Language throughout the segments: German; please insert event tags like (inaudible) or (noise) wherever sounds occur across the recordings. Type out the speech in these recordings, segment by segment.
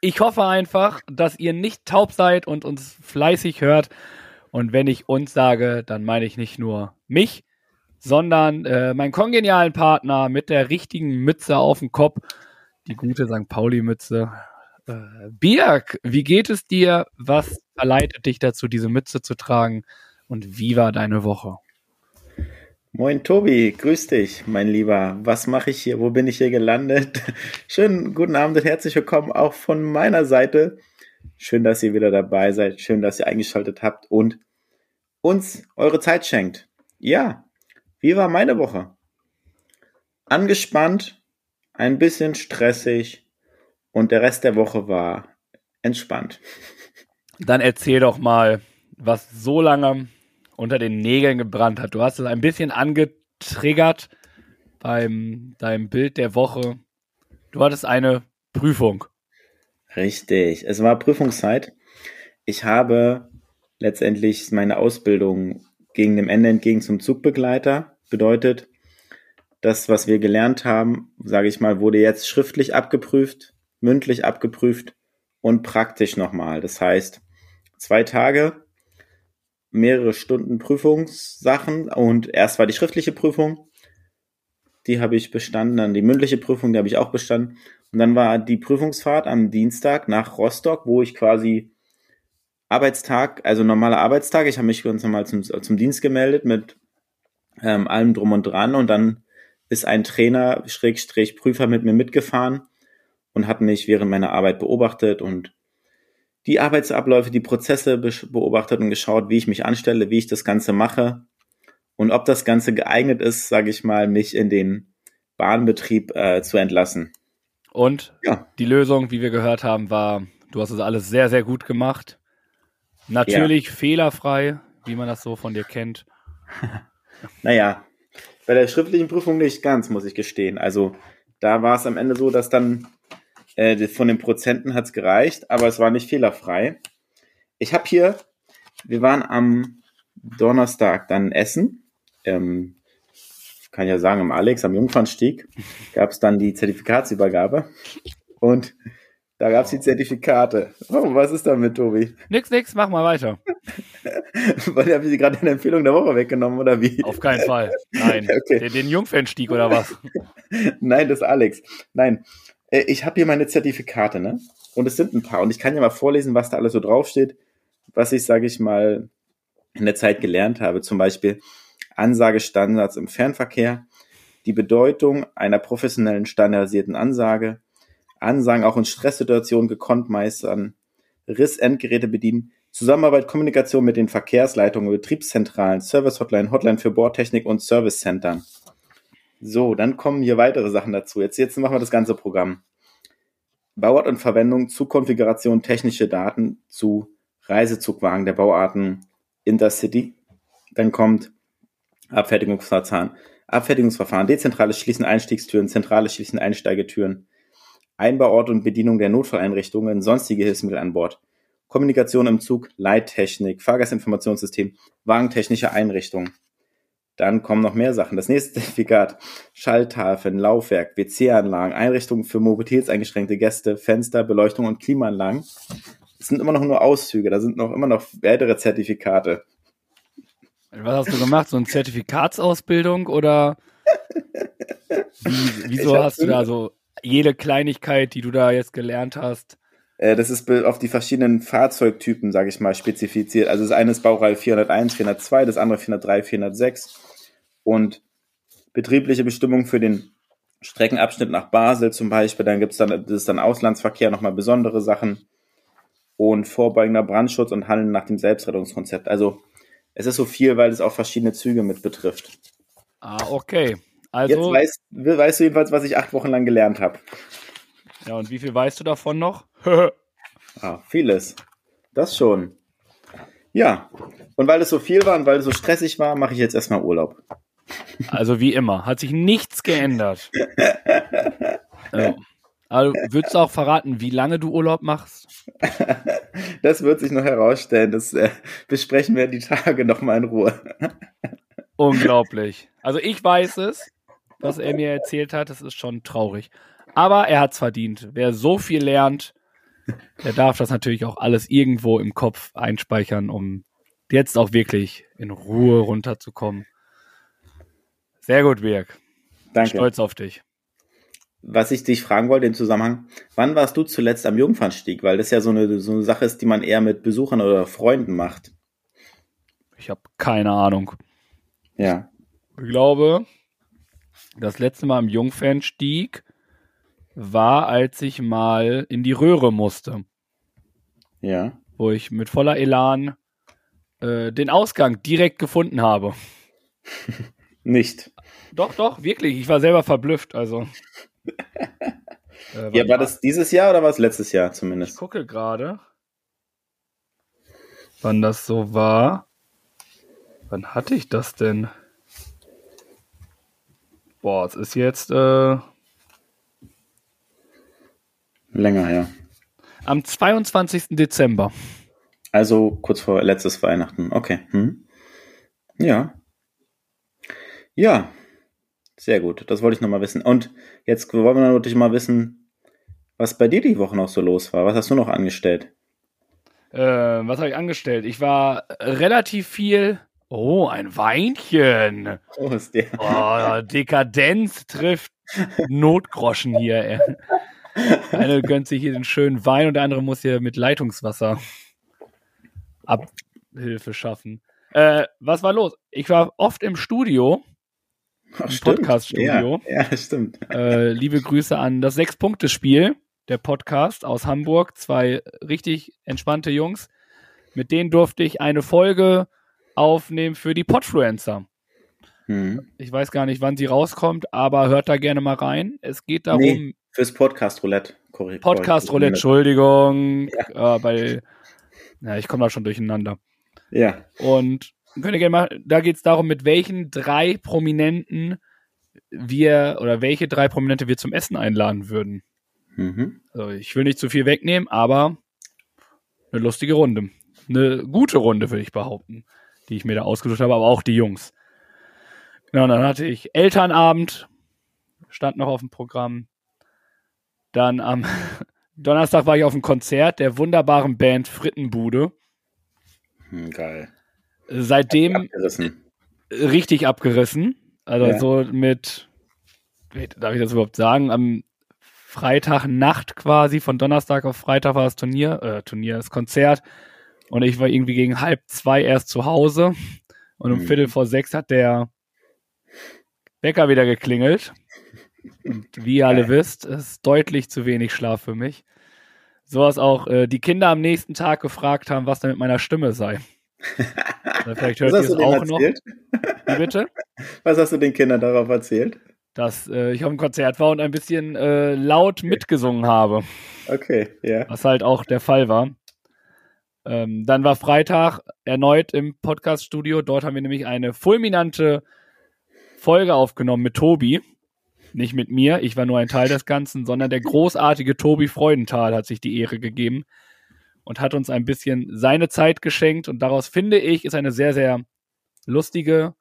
ich hoffe einfach, dass ihr nicht taub seid und uns fleißig hört. Und wenn ich uns sage, dann meine ich nicht nur mich, sondern äh, meinen kongenialen Partner mit der richtigen Mütze auf dem Kopf, die gute St. Pauli-Mütze. Äh, Birg, wie geht es dir? Was verleitet dich dazu, diese Mütze zu tragen? Und wie war deine Woche? Moin Tobi, grüß dich, mein Lieber. Was mache ich hier? Wo bin ich hier gelandet? (laughs) Schönen guten Abend und herzlich willkommen auch von meiner Seite. Schön, dass ihr wieder dabei seid. Schön, dass ihr eingeschaltet habt und uns eure Zeit schenkt. Ja, wie war meine Woche? Angespannt, ein bisschen stressig und der Rest der Woche war entspannt. (laughs) Dann erzähl doch mal, was so lange unter den Nägeln gebrannt hat. Du hast es ein bisschen angetriggert beim deinem Bild der Woche. Du hattest eine Prüfung. Richtig, es war Prüfungszeit. Ich habe letztendlich meine Ausbildung gegen dem Ende entgegen zum Zugbegleiter. Bedeutet, das, was wir gelernt haben, sage ich mal, wurde jetzt schriftlich abgeprüft, mündlich abgeprüft und praktisch nochmal. Das heißt, zwei Tage mehrere Stunden Prüfungssachen und erst war die schriftliche Prüfung, die habe ich bestanden, dann die mündliche Prüfung, die habe ich auch bestanden. Und dann war die Prüfungsfahrt am Dienstag nach Rostock, wo ich quasi Arbeitstag, also normaler Arbeitstag, ich habe mich ganz normal zum, zum Dienst gemeldet mit ähm, allem drum und dran. Und dann ist ein Trainer, Schrägstrich Prüfer mit mir mitgefahren und hat mich während meiner Arbeit beobachtet und die Arbeitsabläufe, die Prozesse beobachtet und geschaut, wie ich mich anstelle, wie ich das Ganze mache und ob das Ganze geeignet ist, sage ich mal, mich in den Bahnbetrieb äh, zu entlassen. Und ja. die Lösung, wie wir gehört haben, war, du hast es alles sehr, sehr gut gemacht. Natürlich ja. fehlerfrei, wie man das so von dir kennt. (laughs) naja, bei der schriftlichen Prüfung nicht ganz, muss ich gestehen. Also da war es am Ende so, dass dann äh, von den Prozenten hat's gereicht, aber es war nicht fehlerfrei. Ich habe hier, wir waren am Donnerstag dann essen. Ähm, kann ja sagen, im Alex, am Jungfernstieg, (laughs) gab es dann die Zertifikatsübergabe. Und da gab es die Zertifikate. Oh, was ist damit, Tobi? Nix, nix, mach mal weiter. (laughs) Weil habe ich sie gerade in der Empfehlung der Woche weggenommen, oder wie? Auf keinen Fall. Nein. (laughs) okay. Den, den Jungfernstieg oder was? Nein, das ist Alex. Nein, äh, ich habe hier meine Zertifikate, ne? Und es sind ein paar. Und ich kann ja mal vorlesen, was da alles so draufsteht, was ich, sage ich mal, in der Zeit gelernt habe. Zum Beispiel Ansagestandards im Fernverkehr, die Bedeutung einer professionellen standardisierten Ansage, Ansagen auch in Stresssituationen gekonnt meistern, Rissendgeräte bedienen, Zusammenarbeit, Kommunikation mit den Verkehrsleitungen, Betriebszentralen, Service-Hotline, Hotline für Bordtechnik und Service-Centern. So, dann kommen hier weitere Sachen dazu. Jetzt, jetzt machen wir das ganze Programm. Bauart und Verwendung zu Konfiguration technische Daten zu Reisezugwagen der Bauarten Intercity. Dann kommt Abfertigungsverfahren, Abfertigungsverfahren, dezentrales Schließen Einstiegstüren, zentrales Schließen Einsteigetüren, Einbauort und Bedienung der Notfalleinrichtungen, sonstige Hilfsmittel an Bord, Kommunikation im Zug, Leittechnik, Fahrgastinformationssystem, wagentechnische Einrichtungen. Dann kommen noch mehr Sachen. Das nächste (laughs) Zertifikat, Schalltafeln, Laufwerk, WC-Anlagen, Einrichtungen für mobilitätseingeschränkte Gäste, Fenster, Beleuchtung und Klimaanlagen. Das sind immer noch nur Auszüge, da sind noch immer noch weitere Zertifikate. Was hast du gemacht? So eine Zertifikatsausbildung oder (laughs) wie, wieso hast du da so jede Kleinigkeit, die du da jetzt gelernt hast? Äh, das ist auf die verschiedenen Fahrzeugtypen, sage ich mal, spezifiziert. Also das eine ist Baureihe 401, 402, das andere 403, 406 und betriebliche Bestimmungen für den Streckenabschnitt nach Basel zum Beispiel. Dann gibt's dann, das ist dann Auslandsverkehr, nochmal besondere Sachen und vorbeugender Brandschutz und Handeln nach dem Selbstrettungskonzept. Also es ist so viel, weil es auch verschiedene Züge mit betrifft. Ah, okay. Also, Jetzt weißt, weißt du jedenfalls, was ich acht Wochen lang gelernt habe. Ja, und wie viel weißt du davon noch? Ah, vieles. Das schon. Ja. Und weil es so viel war und weil es so stressig war, mache ich jetzt erstmal Urlaub. Also wie immer, hat sich nichts geändert. (laughs) ja. Also würdest du auch verraten, wie lange du Urlaub machst? (laughs) Das wird sich noch herausstellen. Das äh, besprechen wir die Tage nochmal in Ruhe. (laughs) Unglaublich. Also ich weiß es, was er mir erzählt hat, das ist schon traurig. Aber er hat es verdient. Wer so viel lernt, der darf das natürlich auch alles irgendwo im Kopf einspeichern, um jetzt auch wirklich in Ruhe runterzukommen. Sehr gut, Birg. Danke. Stolz auf dich. Was ich dich fragen wollte im Zusammenhang, wann warst du zuletzt am Jungfernstieg? Weil das ja so eine, so eine Sache ist, die man eher mit Besuchern oder Freunden macht. Ich habe keine Ahnung. Ja. Ich glaube, das letzte Mal am Jungfernstieg war, als ich mal in die Röhre musste. Ja. Wo ich mit voller Elan äh, den Ausgang direkt gefunden habe. (laughs) Nicht. Doch, doch, wirklich. Ich war selber verblüfft. Also. (laughs) Äh, ja, war das dieses Jahr oder war es letztes Jahr zumindest? Ich gucke gerade, wann das so war. Wann hatte ich das denn? Boah, es ist jetzt äh, länger, ja. Am 22. Dezember. Also kurz vor letztes Weihnachten. Okay. Hm. Ja. Ja. Sehr gut. Das wollte ich nochmal wissen. Und jetzt wollen wir natürlich mal wissen, was bei dir die Woche noch so los war. Was hast du noch angestellt? Äh, was habe ich angestellt? Ich war relativ viel. Oh, ein Weinchen. Oh, ist der. Oh, Dekadenz trifft (laughs) Notgroschen hier. Eine gönnt sich hier den schönen Wein und der andere muss hier mit Leitungswasser Abhilfe schaffen. Äh, was war los? Ich war oft im Studio. Im Podcast-Studio. Ja, ja, stimmt. Äh, liebe Grüße an das Sechs-Punkte-Spiel, der Podcast aus Hamburg. Zwei richtig entspannte Jungs. Mit denen durfte ich eine Folge aufnehmen für die Podfluencer. Hm. Ich weiß gar nicht, wann sie rauskommt, aber hört da gerne mal rein. Es geht darum. Nee, fürs Podcast Roulette. Korrekt. Podcast Roulette, Entschuldigung. Ja. Äh, bei, ja, ich komme da schon durcheinander. Ja. Und könnt ihr gerne mal, da geht es darum, mit welchen drei Prominenten wir oder welche drei Prominente wir zum Essen einladen würden. Mhm. Also ich will nicht zu viel wegnehmen, aber eine lustige Runde. Eine gute Runde, würde ich behaupten, die ich mir da ausgesucht habe, aber auch die Jungs. Genau, dann hatte ich Elternabend, stand noch auf dem Programm. Dann am (laughs) Donnerstag war ich auf dem Konzert der wunderbaren Band Frittenbude. Hm, geil. Seitdem Abgerissen. richtig abgerissen. Also Ja. so mit, darf ich das überhaupt sagen, am Freitagnacht quasi, von Donnerstag auf Freitag war das Turnier, äh, Turnier, das Konzert. Und ich war irgendwie gegen halb zwei erst zu Hause. Und um Mhm. Viertel vor sechs hat der Wecker wieder geklingelt. Und wie ihr alle wisst, ist deutlich zu wenig Schlaf für mich. So was auch äh, die Kinder am nächsten Tag gefragt haben, was denn mit meiner Stimme sei. (laughs) Vielleicht hört Was ihr hast es auch noch. erzählt? Wie bitte? (laughs) Was hast du den Kindern darauf erzählt? Dass äh, ich auf dem Konzert war und ein bisschen äh, laut mitgesungen habe, Okay, ja. was halt auch der Fall war. Ähm, dann war Freitag erneut im Podcast-Studio. Dort haben wir nämlich eine fulminante Folge aufgenommen mit Tobi. Nicht mit mir, ich war nur ein Teil des Ganzen, sondern der großartige Tobi Freudenthal hat sich die Ehre gegeben und hat uns ein bisschen seine Zeit geschenkt. Und daraus finde ich, ist eine sehr, sehr lustige,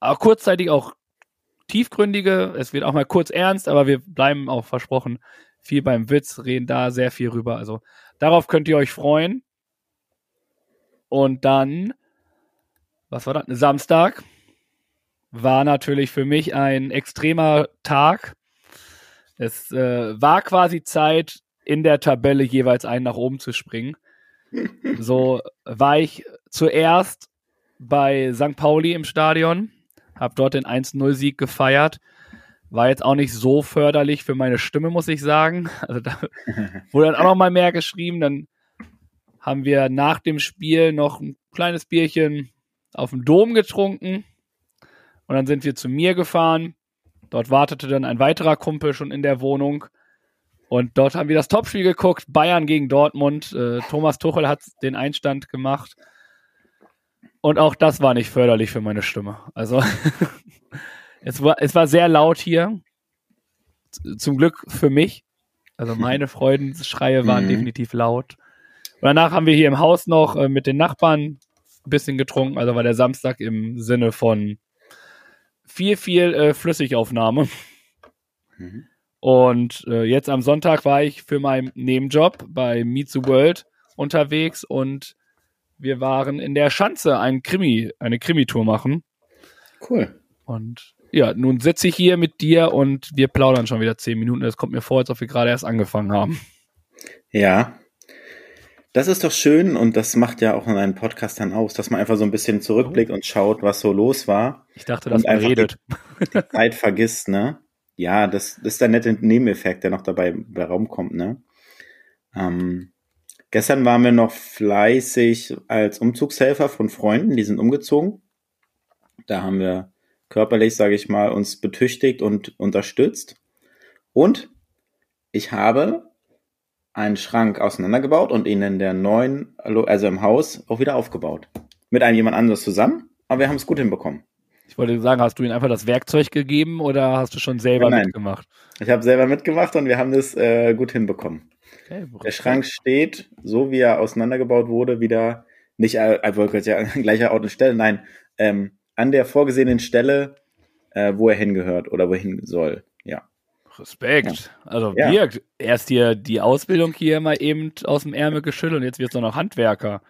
aber kurzzeitig auch tiefgründige. Es wird auch mal kurz ernst, aber wir bleiben auch versprochen viel beim Witz, reden da sehr viel rüber. Also darauf könnt ihr euch freuen. Und dann, was war das? Samstag war natürlich für mich ein extremer Tag. Es äh, war quasi Zeit, in der Tabelle jeweils einen nach oben zu springen. (laughs) So war ich zuerst bei St. Pauli im Stadion, habe dort den 1-0-Sieg gefeiert. War jetzt auch nicht so förderlich für meine Stimme, muss ich sagen. Also da (laughs) wurde dann auch noch mal mehr geschrieben. Dann haben wir nach dem Spiel noch ein kleines Bierchen auf dem Dom getrunken. Und dann sind wir zu mir gefahren. Dort wartete dann ein weiterer Kumpel schon in der Wohnung. Und dort haben wir das Topspiel geguckt, Bayern gegen Dortmund. Äh, Thomas Tuchel hat den Einstand gemacht. Und auch das war nicht förderlich für meine Stimme. Also (laughs) es, war, es war sehr laut hier. Zum Glück für mich. Also meine Freudenschreie waren Mhm. definitiv laut. Und danach haben wir hier im Haus noch äh, mit den Nachbarn ein bisschen getrunken. Also war der Samstag im Sinne von viel, viel äh, Flüssigaufnahme. Mhm. Und äh, jetzt am Sonntag war ich für meinen Nebenjob bei Meet the World unterwegs und wir waren in der Schanze ein Krimi, eine Krimi-Tour machen. Cool. Und ja, nun sitze ich hier mit dir und wir plaudern schon wieder zehn Minuten. Es kommt mir vor, als ob wir gerade erst angefangen haben. Ja. Das ist doch schön und das macht ja auch in einem Podcast dann aus, dass man einfach so ein bisschen zurückblickt und schaut, was so los war. Ich dachte, dass man redet. (laughs) Die Zeit vergisst, ne? Ja, das, das ist der nette Nebeneffekt, der noch dabei bei Raum kommt, ne? Ähm, gestern waren wir noch fleißig als Umzugshelfer von Freunden, die sind umgezogen. Da haben wir körperlich, sage ich mal, uns betüchtigt und unterstützt. Und ich habe einen Schrank auseinandergebaut und ihn in der neuen, also im Haus, auch wieder aufgebaut. Mit einem jemand anderes zusammen, aber wir haben es gut hinbekommen. Ich wollte sagen, hast du ihnen einfach das Werkzeug gegeben oder hast du schon selber Nein. mitgemacht? Ich habe selber mitgemacht und wir haben das äh, gut hinbekommen. Okay, Der Schrank steht, so wie er auseinandergebaut wurde, wieder nicht äh, ja, (laughs) an gleicher Ort und Stelle, nein, ähm, an der vorgesehenen Stelle, äh, wo er hingehört oder wohin soll. Ja. Respekt. Also Ja. wirkt. Erst hier die Ausbildung hier mal eben aus dem Ärmel geschüttelt und jetzt wird es noch Handwerker.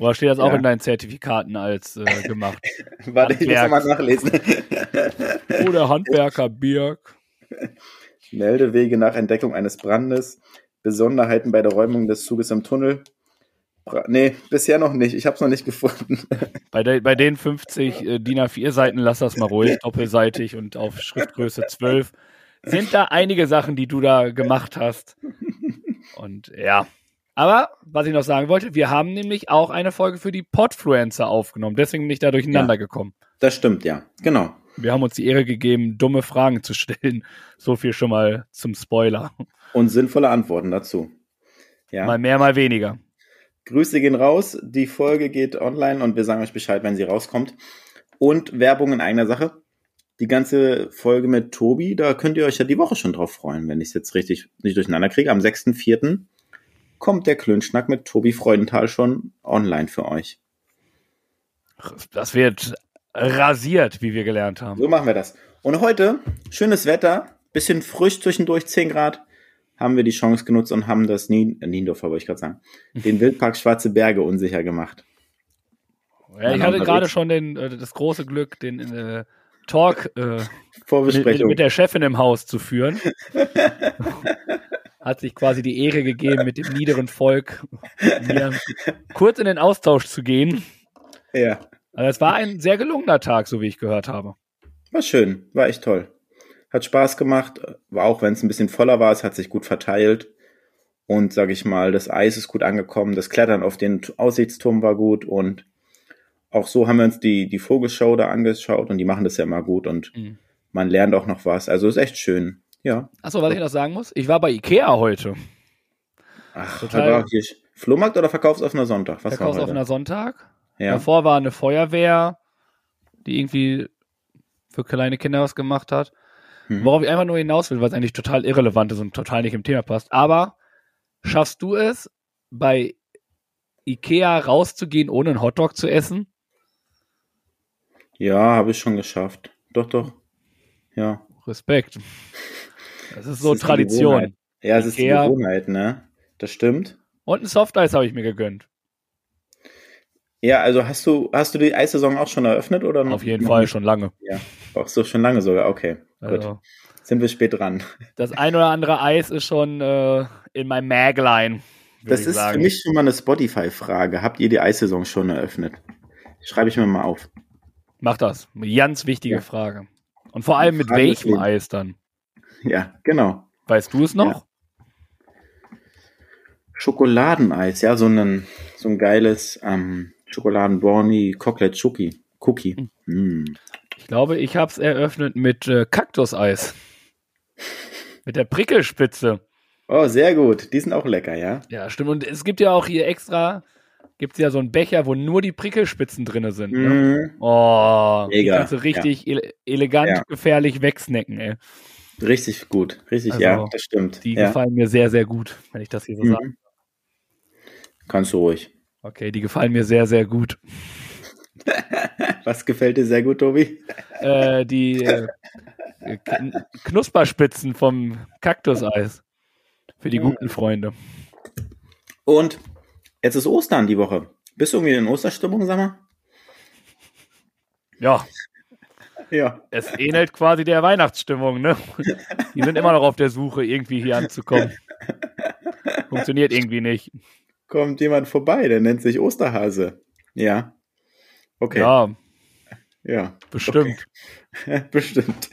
Oder steht das auch Ja. in deinen Zertifikaten als äh, gemacht? (laughs) Warte, ich muss Handwerk. nochmal nachlesen. (laughs) Oder Handwerker Birk. (laughs) Meldewege nach Entdeckung eines Brandes, Besonderheiten bei der Räumung des Zuges im Tunnel. Bra nee, bisher noch nicht. Ich habe es noch nicht gefunden. Bei, de, bei den 50 äh, DIN A4 Seiten, lass das mal ruhig, doppelseitig und auf Schriftgröße 12. Sind da einige Sachen, die du da gemacht hast. Und ja. Aber, was ich noch sagen wollte, wir haben nämlich auch eine Folge für die Podfluencer aufgenommen. Deswegen bin ich da durcheinander gekommen. Das stimmt, ja. Genau. Wir haben uns die Ehre gegeben, dumme Fragen zu stellen. So viel schon mal zum Spoiler. Und sinnvolle Antworten dazu. Ja. Mal mehr, mal weniger. Grüße gehen raus. Die Folge geht online und wir sagen euch Bescheid, wenn sie rauskommt. Und Werbung in eigener Sache. Die ganze Folge mit Tobi, da könnt ihr euch ja die Woche schon drauf freuen, wenn ich es jetzt richtig nicht durcheinander kriege. Am 6.4. kommt der Klönschnack mit Tobi Freudenthal schon online für euch. Das wird rasiert, wie wir gelernt haben. So machen wir das. Und heute, schönes Wetter, bisschen frisch zwischendurch, 10 Grad, haben wir die Chance genutzt und haben das Nien, äh, Niendorfer, wollte ich gerade sagen, den Wildpark Schwarze Berge unsicher gemacht. Ja, ich hatte gerade schon den, äh, das große Glück, den äh, Talk äh, (laughs) mit, Vorbesprechung. mit der Chefin im Haus zu führen. (laughs) Hat sich quasi die Ehre gegeben, mit dem niederen Volk kurz in den Austausch zu gehen. ja, Also es war ein sehr gelungener Tag, so wie ich gehört habe. war schön, war echt toll. Hat Spaß gemacht, war auch wenn es ein bisschen voller war, es hat sich gut verteilt. Und sag ich mal, das Eis ist gut angekommen, das Klettern auf den Aussichtsturm war gut und auch so haben wir uns die, die Vogelshow da angeschaut und die machen das ja immer gut und Mhm. man lernt auch noch was. Also ist echt schön. Ja. Achso, was ich noch sagen muss, ich war bei Ikea heute. Ach, Total. hier Flohmarkt oder verkaufsoffener Sonntag? Was? Verkaufsoffener Sonntag. Ja. Davor war eine Feuerwehr, die irgendwie für kleine Kinder was gemacht hat. Mhm. Worauf ich einfach nur hinaus will, was eigentlich total irrelevant ist und total nicht im Thema passt. Aber schaffst du es, bei Ikea rauszugehen, ohne einen Hotdog zu essen? Ja, habe ich schon geschafft. Doch, doch. Ja. Respekt. Das ist so Das ist Tradition. Ja, es ist die. Gewohnheit, ne? Das stimmt. Und ein Softeis habe ich mir gegönnt. Ja, also hast du, hast du die Eissaison auch schon eröffnet oder? Auf jeden noch Fall schon lange. Ja, auch so schon lange sogar. Okay, gut. Also, Sind wir spät dran. (laughs) das ein oder andere Eis ist schon äh, in meinem Magline. Das ist sagen. für mich schon mal eine Spotify-Frage. Habt ihr die Eissaison schon eröffnet? Schreibe ich mir mal auf. Mach das. Ganz wichtige Ja. Frage. Und vor allem mit Frage welchem Lebens. Eis dann? Ja, genau. Weißt du es noch? Schokoladeneis, ja, so ein, so ein geiles ähm, Schokoladen-Brownie Chocolate Cookie. Cookie. Mm. Ich glaube, ich habe es eröffnet mit äh, Kaktuseis. mit der Prickelspitze. Oh, sehr gut. Die sind auch lecker, ja? Ja, stimmt. Und es gibt ja auch hier extra, gibt es ja so einen Becher, wo nur die Prickelspitzen drin sind. Ne? Mhm. Oh, die Mega, kannst du richtig ele elegant, Ja. gefährlich wegsnacken, ey. Richtig gut. Richtig, Also, ja, das stimmt. Die ja. gefallen mir sehr, sehr gut, wenn ich das hier so sage. Mhm. Kannst du ruhig. Okay, die gefallen mir sehr, sehr gut. (laughs) Was gefällt dir sehr gut, Tobi? Äh, die äh, Kn- Knusperspitzen vom Kaktuseis. Für die Mhm. guten Freunde. Und jetzt ist Ostern die Woche. Bist du irgendwie in Osterstimmung, sag mal? Ja, Ja. es ähnelt quasi der Weihnachtsstimmung, ne? Die sind immer noch auf der Suche, irgendwie hier anzukommen. Funktioniert irgendwie nicht. Kommt jemand vorbei, der nennt sich Osterhase. Ja. Okay. Ja, Ja. bestimmt. (laughs) bestimmt.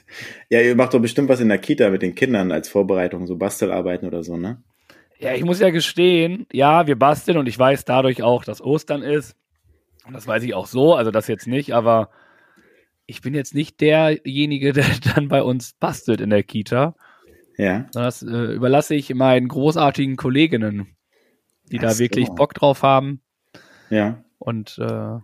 Ja, ihr macht doch bestimmt was in der Kita mit den Kindern als Vorbereitung, so Bastelarbeiten oder so, ne? Ja, ich muss ja gestehen, ja, wir basteln und ich weiß dadurch auch, dass Ostern ist. Und das weiß ich auch so, also das jetzt nicht, aber ich bin jetzt nicht derjenige, (laughs) der dann bei uns bastelt in der Kita. Ja. Das äh, überlasse ich meinen großartigen Kolleginnen, die Ach da so. wirklich Bock drauf haben. Ja. Und äh,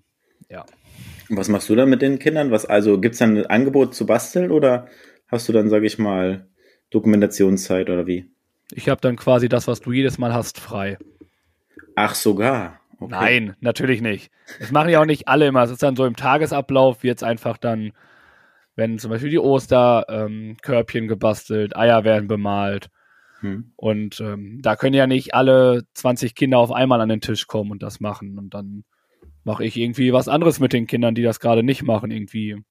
Und was machst du dann mit den Kindern? Was, also gibt's dann ein Angebot zu basteln oder hast du dann, sag ich mal, Dokumentationszeit oder wie? Ich habe dann quasi das, was du jedes Mal hast, frei. Ach, sogar. Okay. Nein, natürlich nicht. Das machen ja auch nicht alle immer. Es ist dann so im Tagesablauf, wird es einfach dann, wenn zum Beispiel die Osterkörbchen ähm, gebastelt, Eier werden bemalt. Hm. Und ähm, da können ja nicht alle 20 Kinder auf einmal an den Tisch kommen und das machen. Und dann mache ich irgendwie was anderes mit den Kindern, die das gerade nicht machen. Irgendwie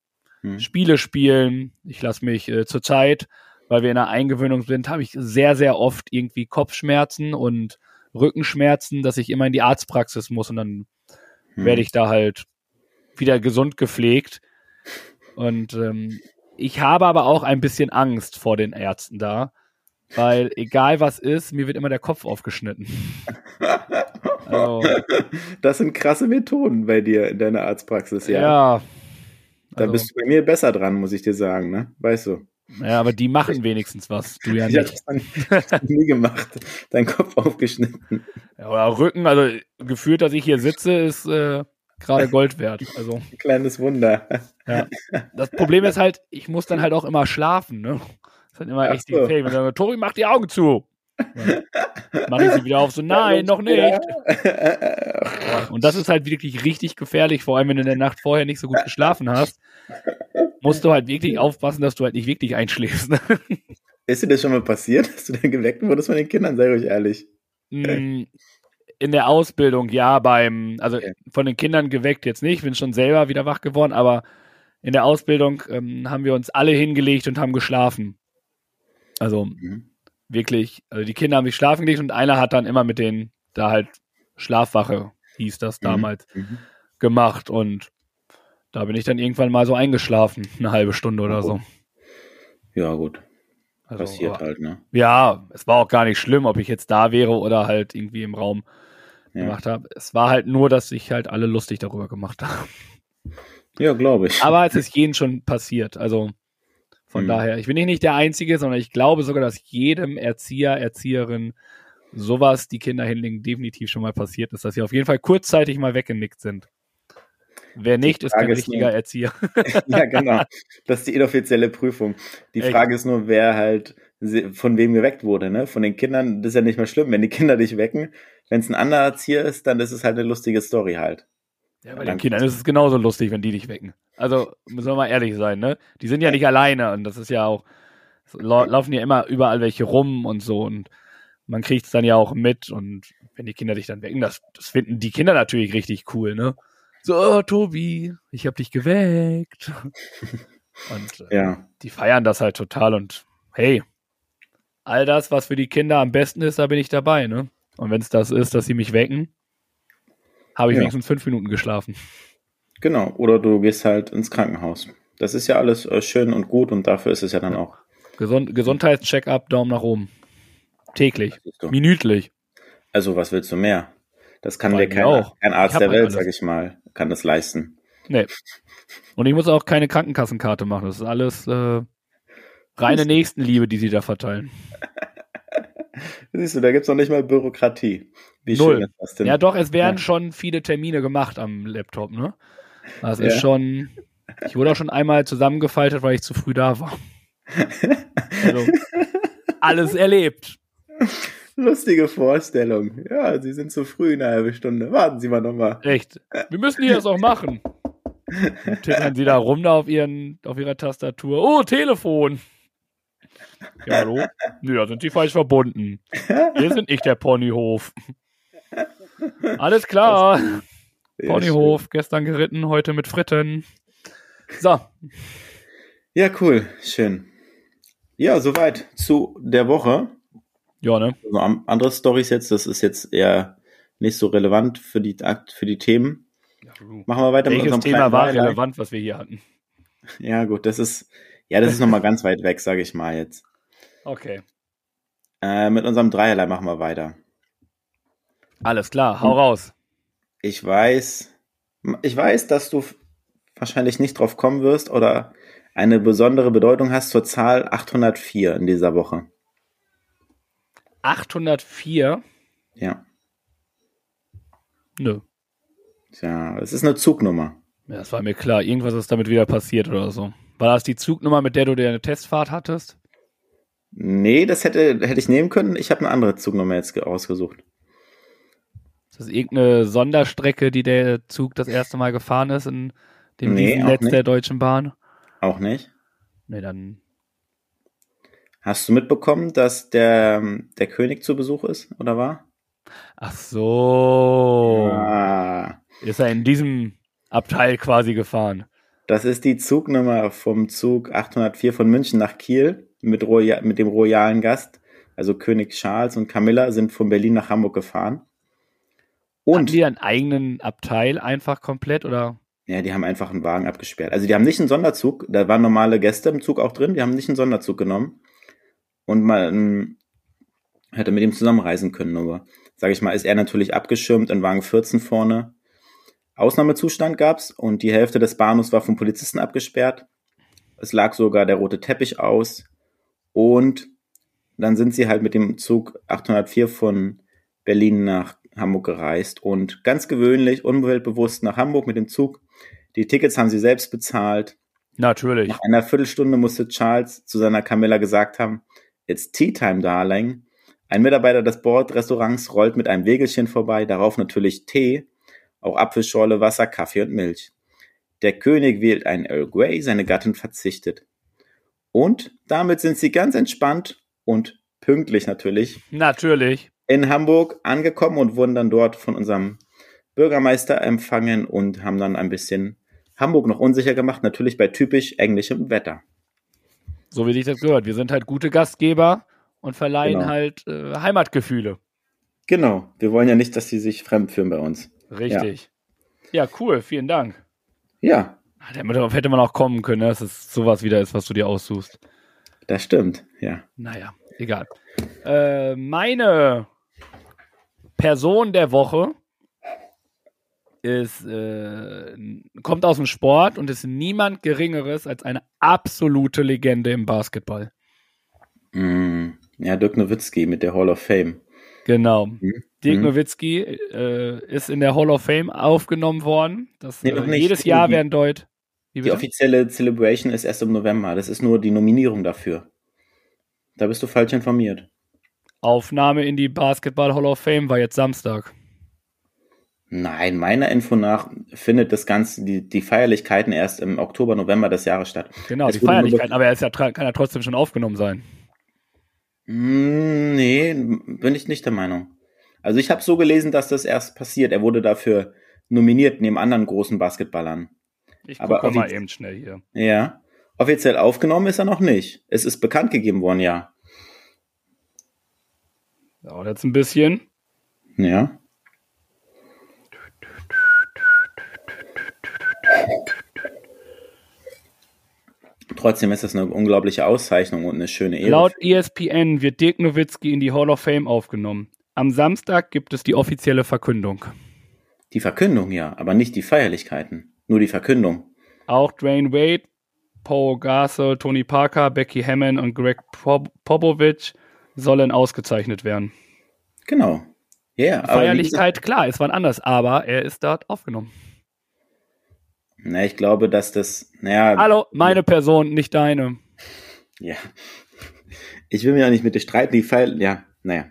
Hm. Spiele spielen. Ich lasse mich äh, zur Zeit, weil wir in der Eingewöhnung sind, habe ich sehr, sehr oft irgendwie Kopfschmerzen und Rückenschmerzen, dass ich immer in die Arztpraxis muss und dann Hm. werde ich da halt wieder gesund gepflegt. Und ähm, ich habe aber auch ein bisschen Angst vor den Ärzten da, weil egal was ist, mir wird immer der Kopf aufgeschnitten. (laughs) Also, Das sind krasse Methoden bei dir in deiner Arztpraxis, ja. ja. Da also, bist du bei mir besser dran, muss ich dir sagen, ne? Weißt du. Ja, aber die machen wenigstens was. Du ja (laughs) Ich habe nicht. das nie gemacht. Dein Kopf aufgeschnitten. Ja, oder Rücken, also gefühlt, dass ich hier sitze, ist äh, gerade Gold wert. Also, (laughs) Ein kleines Wunder. ja. Das Problem ist halt, ich muss dann halt auch immer schlafen, ne? Das ist halt immer Ach echt so. die Fähigkeit. Dann, Tori, mach die Augen zu. Ja. Mach ich sie wieder auf, so, nein, noch nicht. Und das ist halt wirklich richtig gefährlich, vor allem wenn du in der Nacht vorher nicht so gut geschlafen hast. Musst du halt wirklich aufpassen, dass du halt nicht wirklich einschläfst. Ne? Ist dir das schon mal passiert, dass du dann geweckt wurdest von den Kindern? Sei ruhig ehrlich. Mm, In der Ausbildung, ja, beim, also von den Kindern geweckt jetzt nicht, bin schon selber wieder wach geworden, aber in der Ausbildung ähm, haben wir uns alle hingelegt und haben geschlafen. Also Mhm. wirklich, also die Kinder haben sich schlafen gelegt und einer hat dann immer mit denen da halt Schlafwache, hieß das damals, Mhm. gemacht und da bin ich dann irgendwann mal so eingeschlafen, eine halbe Stunde oder so. Ja, gut. Also, Passiert aber- halt, ne? Ja, es war auch gar nicht schlimm, ob ich jetzt da wäre oder halt irgendwie im Raum Ja, gemacht habe. Es war halt nur, dass sich halt alle lustig darüber gemacht haben. ja glaube ich. Aber es ist jedem schon passiert. Also von Mhm. daher, ich bin nicht der Einzige, sondern ich glaube sogar, dass jedem Erzieher, Erzieherin sowas die Kinder hinlegen definitiv schon mal passiert ist, dass sie auf jeden Fall kurzzeitig mal weggenickt sind. Wer nicht, ist kein ist richtiger nur- (laughs) Erzieher. ja, genau. Das ist die inoffizielle Prüfung. Die Echt? Frage ist nur, wer halt von wem geweckt wurde, ne? Von den Kindern, das ist ja nicht mehr schlimm, wenn die Kinder dich wecken. Wenn es ein anderer Erzieher ist, dann ist es halt eine lustige Story halt. Ja, bei den Kindern ist es genauso lustig, wenn die dich wecken. Also, müssen wir mal ehrlich sein, ne? Die sind ja nicht alleine und das ist ja auch, laufen ja immer überall welche rum und so und man kriegt es dann ja auch mit und wenn die Kinder dich dann wecken, das, das finden die Kinder natürlich richtig cool, ne? So, oh, Tobi, ich hab dich geweckt. (laughs) Und äh, Ja. die feiern das halt total und hey, all das, was für die Kinder am besten ist, da bin ich dabei, ne? Und wenn es das ist, dass sie mich wecken, habe ich Ja. wenigstens fünf Minuten geschlafen. Genau. Oder du gehst halt ins Krankenhaus. Das ist ja alles äh, schön und gut und dafür ist es ja dann auch. Gesund Gesundheitscheck-up, Daumen nach oben. Täglich, minütlich. Also was willst du mehr? Das kann dir kein, auch. kein Arzt der halt Welt, sag ich mal, kann das leisten. Nee. Und ich muss auch keine Krankenkassenkarte machen. Das ist alles äh, reine Nächstenliebe, die sie da verteilen. (laughs) Siehst du, da gibt's noch nicht mal Bürokratie. Wie Null. schön ist das denn? Ja, doch, es werden Ja. schon viele Termine gemacht am Laptop, ne? Das Ja. ist schon. Ich wurde auch schon einmal zusammengefaltet, weil ich zu früh da war. (laughs) Also, alles erlebt. Lustige Vorstellung. Ja, Sie sind zu früh eine halbe Stunde. Warten Sie mal nochmal. Echt. Wir müssen hier das auch machen. Tippern sie da rum da auf, ihren, auf ihrer Tastatur. Oh, Telefon. Ja, hallo? Nö, da sind sie falsch verbunden. Wir sind nicht der Ponyhof. Alles klar. Ponyhof, gestern geritten, heute mit Fritten. So, Ja, cool. Schön. Ja, soweit zu der Woche. Ja, ne? Also am- andere Stories jetzt, das ist jetzt eher nicht so relevant für die, für die Themen. Machen wir weiter mit Welches unserem Thema war Highlight. relevant, was wir hier hatten? (laughs) Ja, gut, das ist, ja, das ist nochmal ganz weit weg, sage ich mal jetzt. (laughs) Okay. Äh, mit unserem Dreierlei machen wir weiter. Alles klar, hau raus. Ich weiß, ich weiß, dass du wahrscheinlich nicht drauf kommen wirst oder eine besondere Bedeutung hast zur Zahl 804 in dieser Woche. 804? Ja. Nö. Tja, es ist eine Zugnummer. Ja, das war mir klar. Irgendwas ist damit wieder passiert oder so. War das die Zugnummer, mit der du dir eine Testfahrt hattest? Nee, das hätte, hätte ich nehmen können. Ich habe eine andere Zugnummer jetzt ge- ausgesucht. Ist das irgendeine Sonderstrecke, die der Zug das erste Mal gefahren ist in dem Nee, Netz der Deutschen Bahn? Auch nicht. Nee, dann. Hast du mitbekommen, dass der, der König zu Besuch ist oder war? Ach so. Ah, Ist er in diesem Abteil quasi gefahren? das ist die Zugnummer vom Zug 804 von München nach Kiel mit, Roya mit dem royalen Gast. Also König Charles und Camilla sind von Berlin nach Hamburg gefahren. Und die einen eigenen Abteil einfach komplett oder? Ja, die haben einfach einen Wagen abgesperrt. Also die haben nicht einen Sonderzug, da waren normale Gäste im Zug auch drin, die haben nicht einen Sonderzug genommen. Und man hätte mit ihm zusammenreisen können, nur, sage ich mal, ist er natürlich abgeschirmt in Wagen 14 vorne. Ausnahmezustand gab's und die Hälfte des Bahnhofs war vom Polizisten abgesperrt. Es lag sogar der rote Teppich aus. Und dann sind sie halt mit dem Zug 804 von Berlin nach Hamburg gereist und ganz gewöhnlich, umweltbewusst nach Hamburg mit dem Zug. Die Tickets haben sie selbst bezahlt. Natürlich. Nach einer Viertelstunde musste Charles zu seiner Camilla gesagt haben, It's Tea Time, Darling. Ein Mitarbeiter des Bordrestaurants rollt mit einem Wägelchen vorbei, darauf natürlich Tee, auch Apfelschorle, Wasser, Kaffee und Milch. Der König wählt einen Earl Grey, seine Gattin verzichtet. Und damit sind sie ganz entspannt und pünktlich natürlich Natürlich. in Hamburg angekommen und wurden dann dort von unserem Bürgermeister empfangen und haben dann ein bisschen Hamburg noch unsicher gemacht, natürlich bei typisch englischem Wetter. So wie sich das gehört. Wir sind halt gute Gastgeber und verleihen Genau. halt äh, Heimatgefühle. Genau, wir wollen ja nicht, dass sie sich fremd fühlen bei uns. Richtig. Ja, cool. Vielen Dank. Ja, Ah, Darauf hätte man auch kommen können, ne, dass es sowas wieder ist, was du dir aussuchst. das stimmt, ja. Naja, egal. Äh, meine Person der Woche ist, äh, kommt aus dem Sport und ist niemand Geringeres als eine absolute Legende im Basketball. Mm, ja, Dirk Nowitzki mit der Hall of Fame. Genau. Mhm. Dirk Mhm. Nowitzki äh, ist in der Hall of Fame aufgenommen worden. Das, Nee, äh, nicht. jedes Jahr werden dort. Die offizielle Celebration ist erst im November. Das ist nur die Nominierung dafür. Da bist du falsch informiert. Aufnahme in die Basketball Hall of Fame war jetzt Samstag. Nein, meiner Info nach findet das Ganze, die, die Feierlichkeiten erst im Oktober, November des Jahres statt. Genau, Es die Feierlichkeiten, aber er ist ja, kann ja trotzdem schon aufgenommen sein. Mm, Nee, bin ich nicht der Meinung. Also ich habe so gelesen, dass das erst passiert. Er wurde dafür nominiert neben anderen großen Basketballern. Ich Aber gucke mal eben schnell hier. Ja. Offiziell aufgenommen ist er noch nicht. Es ist bekannt gegeben worden, ja. Dauert jetzt ein bisschen. Ja. Trotzdem ist das eine unglaubliche Auszeichnung und eine schöne Ehre. Laut ESPN wird Dirk Nowitzki in die Hall of Fame aufgenommen. Am Samstag gibt es die offizielle Verkündung. Die Verkündung, ja, aber nicht die Feierlichkeiten. Nur die Verkündung. Auch Dwayne Wade, Paul Gasol, Tony Parker, Becky Hammond und Greg Pop Popovich sollen ausgezeichnet werden. Genau. Ja, yeah, Feierlichkeit, klar, es war anders, aber er ist dort aufgenommen. Na, ich glaube, dass das, naja. Hallo, meine Person, nicht deine. Ja. Ich will mich auch nicht mit dir streiten, die Pfeil, ja, naja.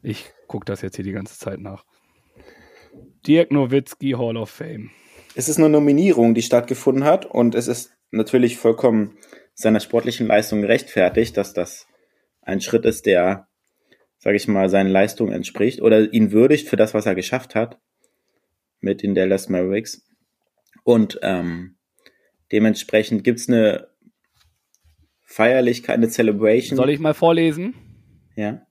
Ich gucke das jetzt hier die ganze Zeit nach. Dirk Nowitzki Hall of Fame. Es ist eine Nominierung, die stattgefunden hat und es ist natürlich vollkommen seiner sportlichen Leistung gerechtfertigt, dass das ein Schritt ist, der, sage ich mal, seinen Leistungen entspricht oder ihn würdigt für das, was er geschafft hat mit den Dallas Mavericks. Und ähm, dementsprechend gibt es eine Feierlichkeit, eine Celebration. Soll ich mal vorlesen? Ja.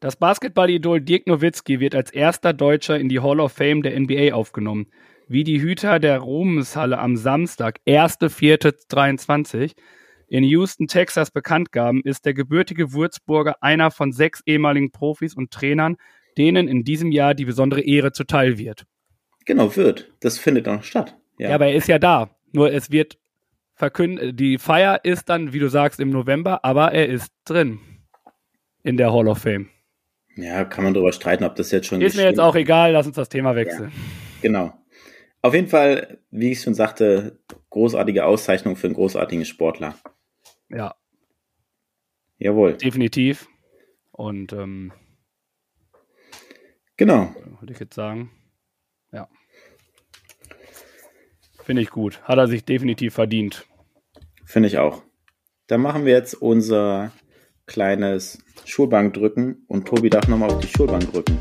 Das Basketball-Idol Dirk Nowitzki wird als erster Deutscher in die Hall of Fame der NBA aufgenommen. Wie die Hüter der Ruhmeshalle am Samstag, 1.4.23, in Houston, Texas bekannt gaben, ist der gebürtige Würzburger einer von sechs ehemaligen Profis und Trainern, denen in diesem Jahr die besondere Ehre zuteil wird. Genau, wird. Das findet auch statt. Ja. ja, aber er ist ja da. Nur es wird verkündet, die Feier ist dann, wie du sagst, im November, aber er ist drin in der Hall of Fame. Ja, kann man darüber streiten, ob das jetzt schon. Ist mir jetzt auch egal, lass uns das Thema wechseln. Ja, genau. Auf jeden Fall, wie ich schon sagte, großartige Auszeichnung für einen großartigen Sportler. Ja. Jawohl. Definitiv. Und ähm, genau. Würde ich jetzt sagen. Ja. Finde ich gut. Hat er sich definitiv verdient. Finde ich auch. Dann machen wir jetzt unser kleines Schulbankdrücken und Tobi darf nochmal auf die Schulbank drücken.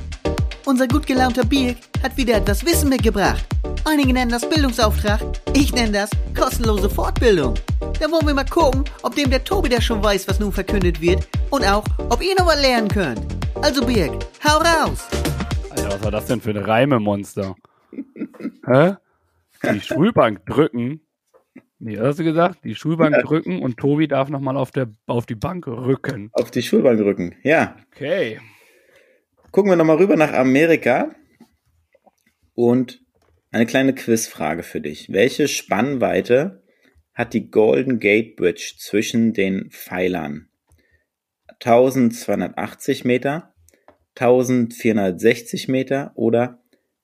Unser gut gelaunter Birk hat wieder etwas Wissen mitgebracht. Einige nennen das Bildungsauftrag, ich nenne das kostenlose Fortbildung. Da wollen wir mal gucken, ob dem der Tobi da schon weiß, was nun verkündet wird und auch, ob ihr noch was lernen könnt. Also Birk, hau raus! Was war das denn für ein Reimemonster? Hä? Die Schulbank drücken? Nee, hast du gesagt? Die Schulbank ja. drücken und Tobi darf nochmal auf, auf die Bank rücken. Auf die Schulbank rücken, ja. Okay. Gucken wir nochmal rüber nach Amerika und eine kleine Quizfrage für dich. Welche Spannweite hat die Golden Gate Bridge zwischen den Pfeilern? 1280 Meter, 1460 Meter oder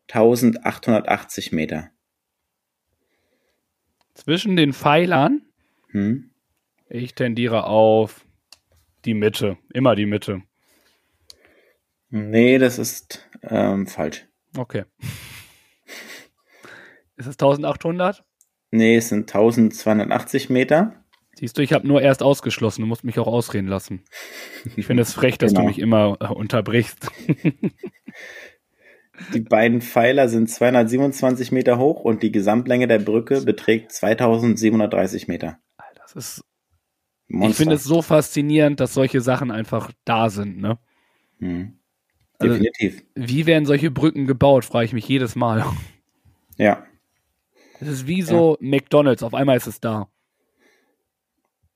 1880 Meter? Zwischen den Pfeilern? Hm? Ich tendiere auf die Mitte. Immer die Mitte. Nee, das ist ähm, falsch. Okay. (laughs) Ist es 1800? Nee, es sind 1280 Meter. Siehst du, ich habe nur erst ausgeschlossen. Du musst mich auch ausreden lassen. Ich finde es frech, dass genau. du mich immer äh, unterbrichst. (laughs) Die beiden Pfeiler sind 227 Meter hoch und die Gesamtlänge der Brücke beträgt 2730 Meter. Das ist. Monster. Ich finde es so faszinierend, dass solche Sachen einfach da sind, ne? Hm. Also, Definitiv. Also, wie werden solche Brücken gebaut, frage ich mich jedes Mal. Ja. Es ist wie so ja. McDonalds, auf einmal ist es da.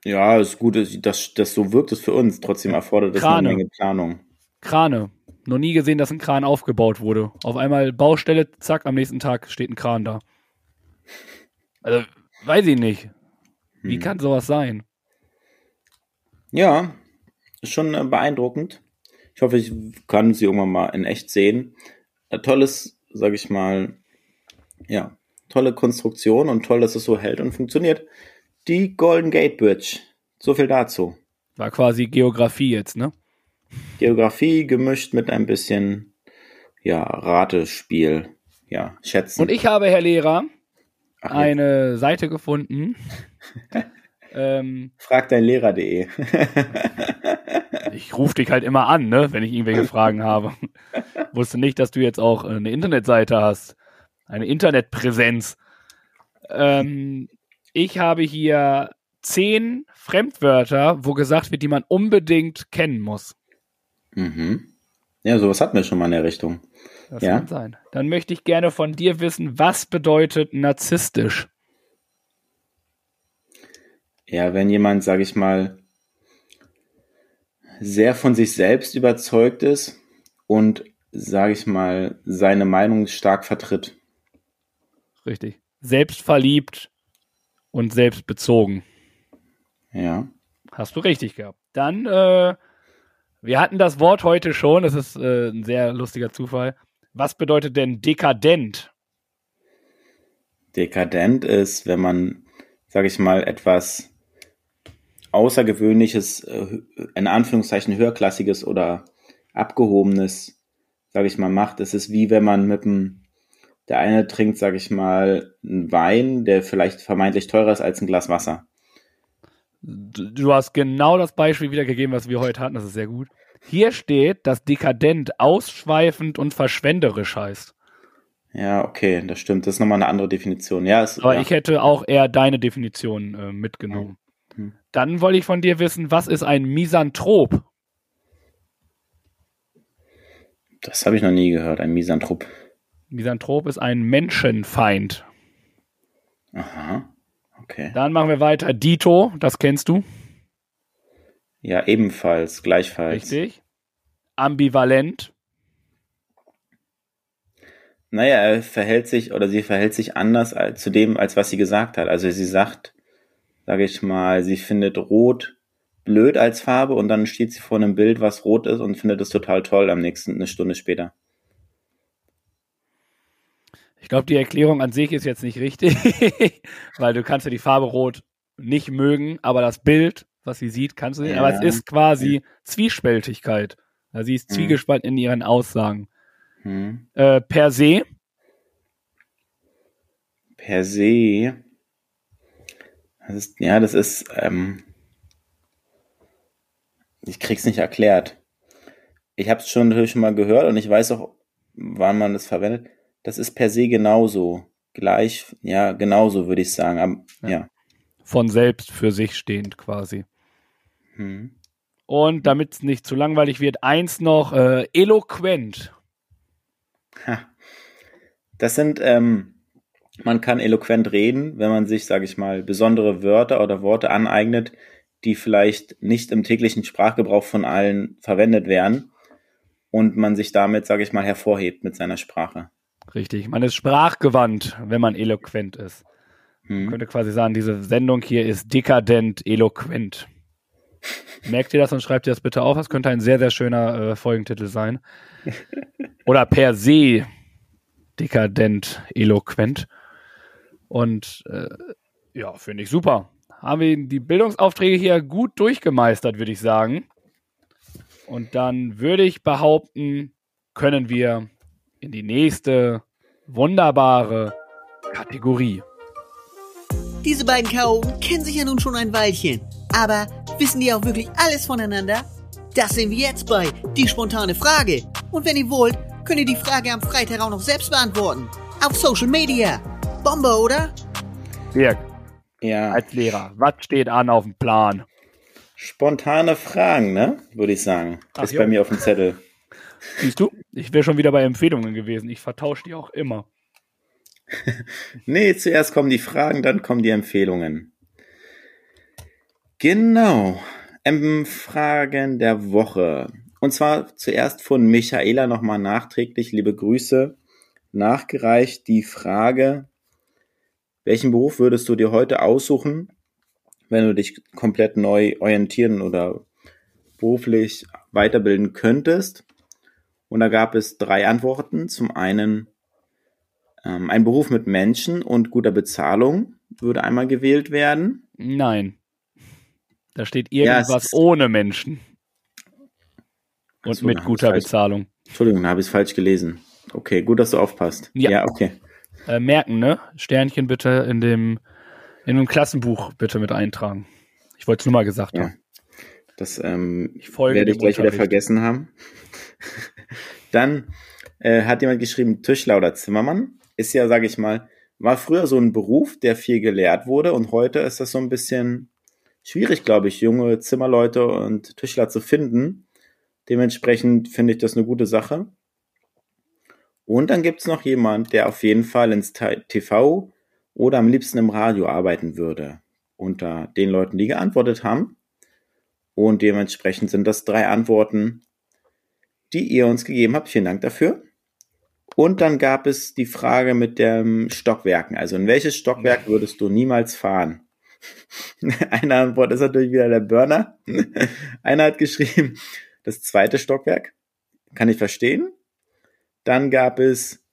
Ja, ist gut, dass das so wirkt es für uns. Trotzdem erfordert es eine Menge Planung. Krane. Noch nie gesehen, dass ein Kran aufgebaut wurde. Auf einmal Baustelle, zack, am nächsten Tag steht ein Kran da. Also, weiß ich nicht. Wie hm. kann sowas sein? Ja, ist schon äh, beeindruckend. Ich hoffe, ich kann sie irgendwann mal in echt sehen. Ein tolles, sag ich mal, ja, tolle Konstruktion und toll, dass es so hält und funktioniert. Die Golden Gate Bridge. So viel dazu. War quasi Geografie jetzt, ne? Geografie gemischt mit ein bisschen, ja, Ratespiel. Ja, schätzen. Und ich habe, Herr Lehrer, Ach, eine Seite gefunden. (laughs) ähm, Frag dein Lehrer.de. (laughs) ich rufe dich halt immer an, ne, wenn ich irgendwelche Fragen habe. (laughs) Wusste nicht, dass du jetzt auch eine Internetseite hast. Eine Internetpräsenz. Ähm, ich habe hier zehn Fremdwörter, wo gesagt wird, die man unbedingt kennen muss. Mhm. Ja, sowas hatten wir schon mal in der Richtung. Das ja. kann sein. Dann möchte ich gerne von dir wissen, was bedeutet narzisstisch? Ja, wenn jemand, sage ich mal, sehr von sich selbst überzeugt ist und, sage ich mal, seine Meinung stark vertritt. Richtig. Selbstverliebt und selbstbezogen. Ja. Hast du richtig gehabt. Dann, äh, wir hatten das Wort heute schon, das ist äh, ein sehr lustiger Zufall. Was bedeutet denn dekadent? Dekadent ist, wenn man, sage ich mal, etwas Außergewöhnliches, äh, in Anführungszeichen höherklassiges oder abgehobenes, sage ich mal, macht. Es ist wie wenn man mit dem, der eine trinkt, sage ich mal, einen Wein, der vielleicht vermeintlich teurer ist als ein Glas Wasser. Du, hast genau das Beispiel wiedergegeben, was wir heute hatten, das ist sehr gut. Hier steht, dass dekadent ausschweifend und verschwenderisch heißt. Ja, okay, das stimmt. Das ist nochmal eine andere Definition. Ja, es, Aber ja. ich hätte auch eher deine Definition äh, mitgenommen. Hm. Dann wollte ich von dir wissen, was ist ein Misanthrop? Das habe ich noch nie gehört, ein Misanthrop. Misanthrop ist ein Menschenfeind. Aha. Okay. Dann machen wir weiter. Dito, das kennst du. Ja, ebenfalls, gleichfalls. Richtig. Ambivalent. Naja, er verhält sich oder sie verhält sich anders als, zu dem, als was sie gesagt hat. Also sie sagt, sage ich mal, sie findet Rot blöd als Farbe und dann steht sie vor einem Bild, was rot ist und findet es total toll am nächsten, eine Stunde später. Ich glaube, die Erklärung an sich ist jetzt nicht richtig, (laughs) weil du kannst ja die Farbe Rot nicht mögen, aber das Bild, was sie sieht, kannst du nicht. Aber es Ja. ist quasi Zwiespältigkeit. Also sie ist Mhm. zwiegespalten in ihren Aussagen. Hm. Äh, per se, Per se, das ist, ja, das ist, ähm, ich krieg's nicht erklärt. Ich habe es schon natürlich schon mal gehört und ich weiß auch, wann man das verwendet. Das ist per se genauso. Gleich, ja, genauso würde ich sagen. Aber, Ja. ja. von selbst für sich stehend quasi. Hm. Und damit es nicht zu langweilig wird, eins noch, äh, eloquent. Ha. Das sind, ähm, man kann eloquent reden, wenn man sich, sage ich mal, besondere Wörter oder Worte aneignet, die vielleicht nicht im täglichen Sprachgebrauch von allen verwendet werden und man sich damit, sage ich mal, hervorhebt mit seiner Sprache. Richtig, man ist sprachgewandt, wenn man eloquent ist. Man Hm. könnte quasi sagen, diese Sendung hier ist dekadent eloquent. Merkt ihr das und schreibt ihr das bitte auf? Das könnte ein sehr, sehr schöner äh, Folgentitel sein. (laughs) Oder per se dekadent eloquent. Und äh, ja, finde ich super. Haben wir die Bildungsaufträge hier gut durchgemeistert, würde ich sagen. Und dann würde ich behaupten, können wir in die nächste wunderbare Kategorie. Diese beiden Chaoten kennen sich ja nun schon ein Weilchen. Aber wissen die auch wirklich alles voneinander? Das sehen wir jetzt bei Die spontane Frage. Und wenn ihr wollt, könnt ihr die Frage am Freitag auch noch selbst beantworten. Auf Social Media. Bombe, oder? Dirk, Ja, als Lehrer, was steht an auf dem Plan? spontane Fragen, ne? Würde ich sagen. Ach, ist jo. bei mir auf dem Zettel. Siehst du? Ich wäre schon wieder bei Empfehlungen gewesen. Ich vertausche die auch immer. (laughs) Nee, zuerst kommen die Fragen, dann kommen die Empfehlungen. Genau. Ähm, Fragen der Woche. Und zwar zuerst von Michaela nochmal nachträglich, liebe Grüße, nachgereicht die Frage, welchen Beruf würdest du dir heute aussuchen, wenn du dich komplett neu orientieren oder beruflich weiterbilden könntest? Und da gab es drei Antworten. Zum einen ähm, ein Beruf mit Menschen und guter Bezahlung würde einmal gewählt werden. Nein. Da steht Ja, irgendwas ist- ohne Menschen. Und so, mit guter Bezahlung. Entschuldigung, da habe ich es falsch gelesen. Okay, gut, dass du aufpasst. Ja. okay. Äh, merken, ne? Sternchen bitte in dem, in dem Klassenbuch bitte mit eintragen. Ich wollte es nur mal gesagt Ja. haben. Das ähm, Ich werde ich gleich wieder vergessen haben. Dann äh, hat jemand geschrieben, Tischler oder Zimmermann. Ist ja, sage ich mal, war früher so ein Beruf, der viel gelehrt wurde und heute ist das so ein bisschen schwierig, glaube ich, junge Zimmerleute und Tischler zu finden. Dementsprechend finde ich das eine gute Sache. Und dann gibt's noch jemand, der auf jeden Fall ins TV oder am liebsten im Radio arbeiten würde. Unter den Leuten, die geantwortet haben. Und dementsprechend sind das drei Antworten, die ihr uns gegeben habt. Vielen Dank dafür. Und dann gab es die Frage mit dem Stockwerken. Also in welches Stockwerk würdest du niemals fahren? (laughs) Eine Antwort ist natürlich wieder der Burner. (laughs) Einer hat geschrieben, das zweite Stockwerk. Kann ich verstehen. Dann gab es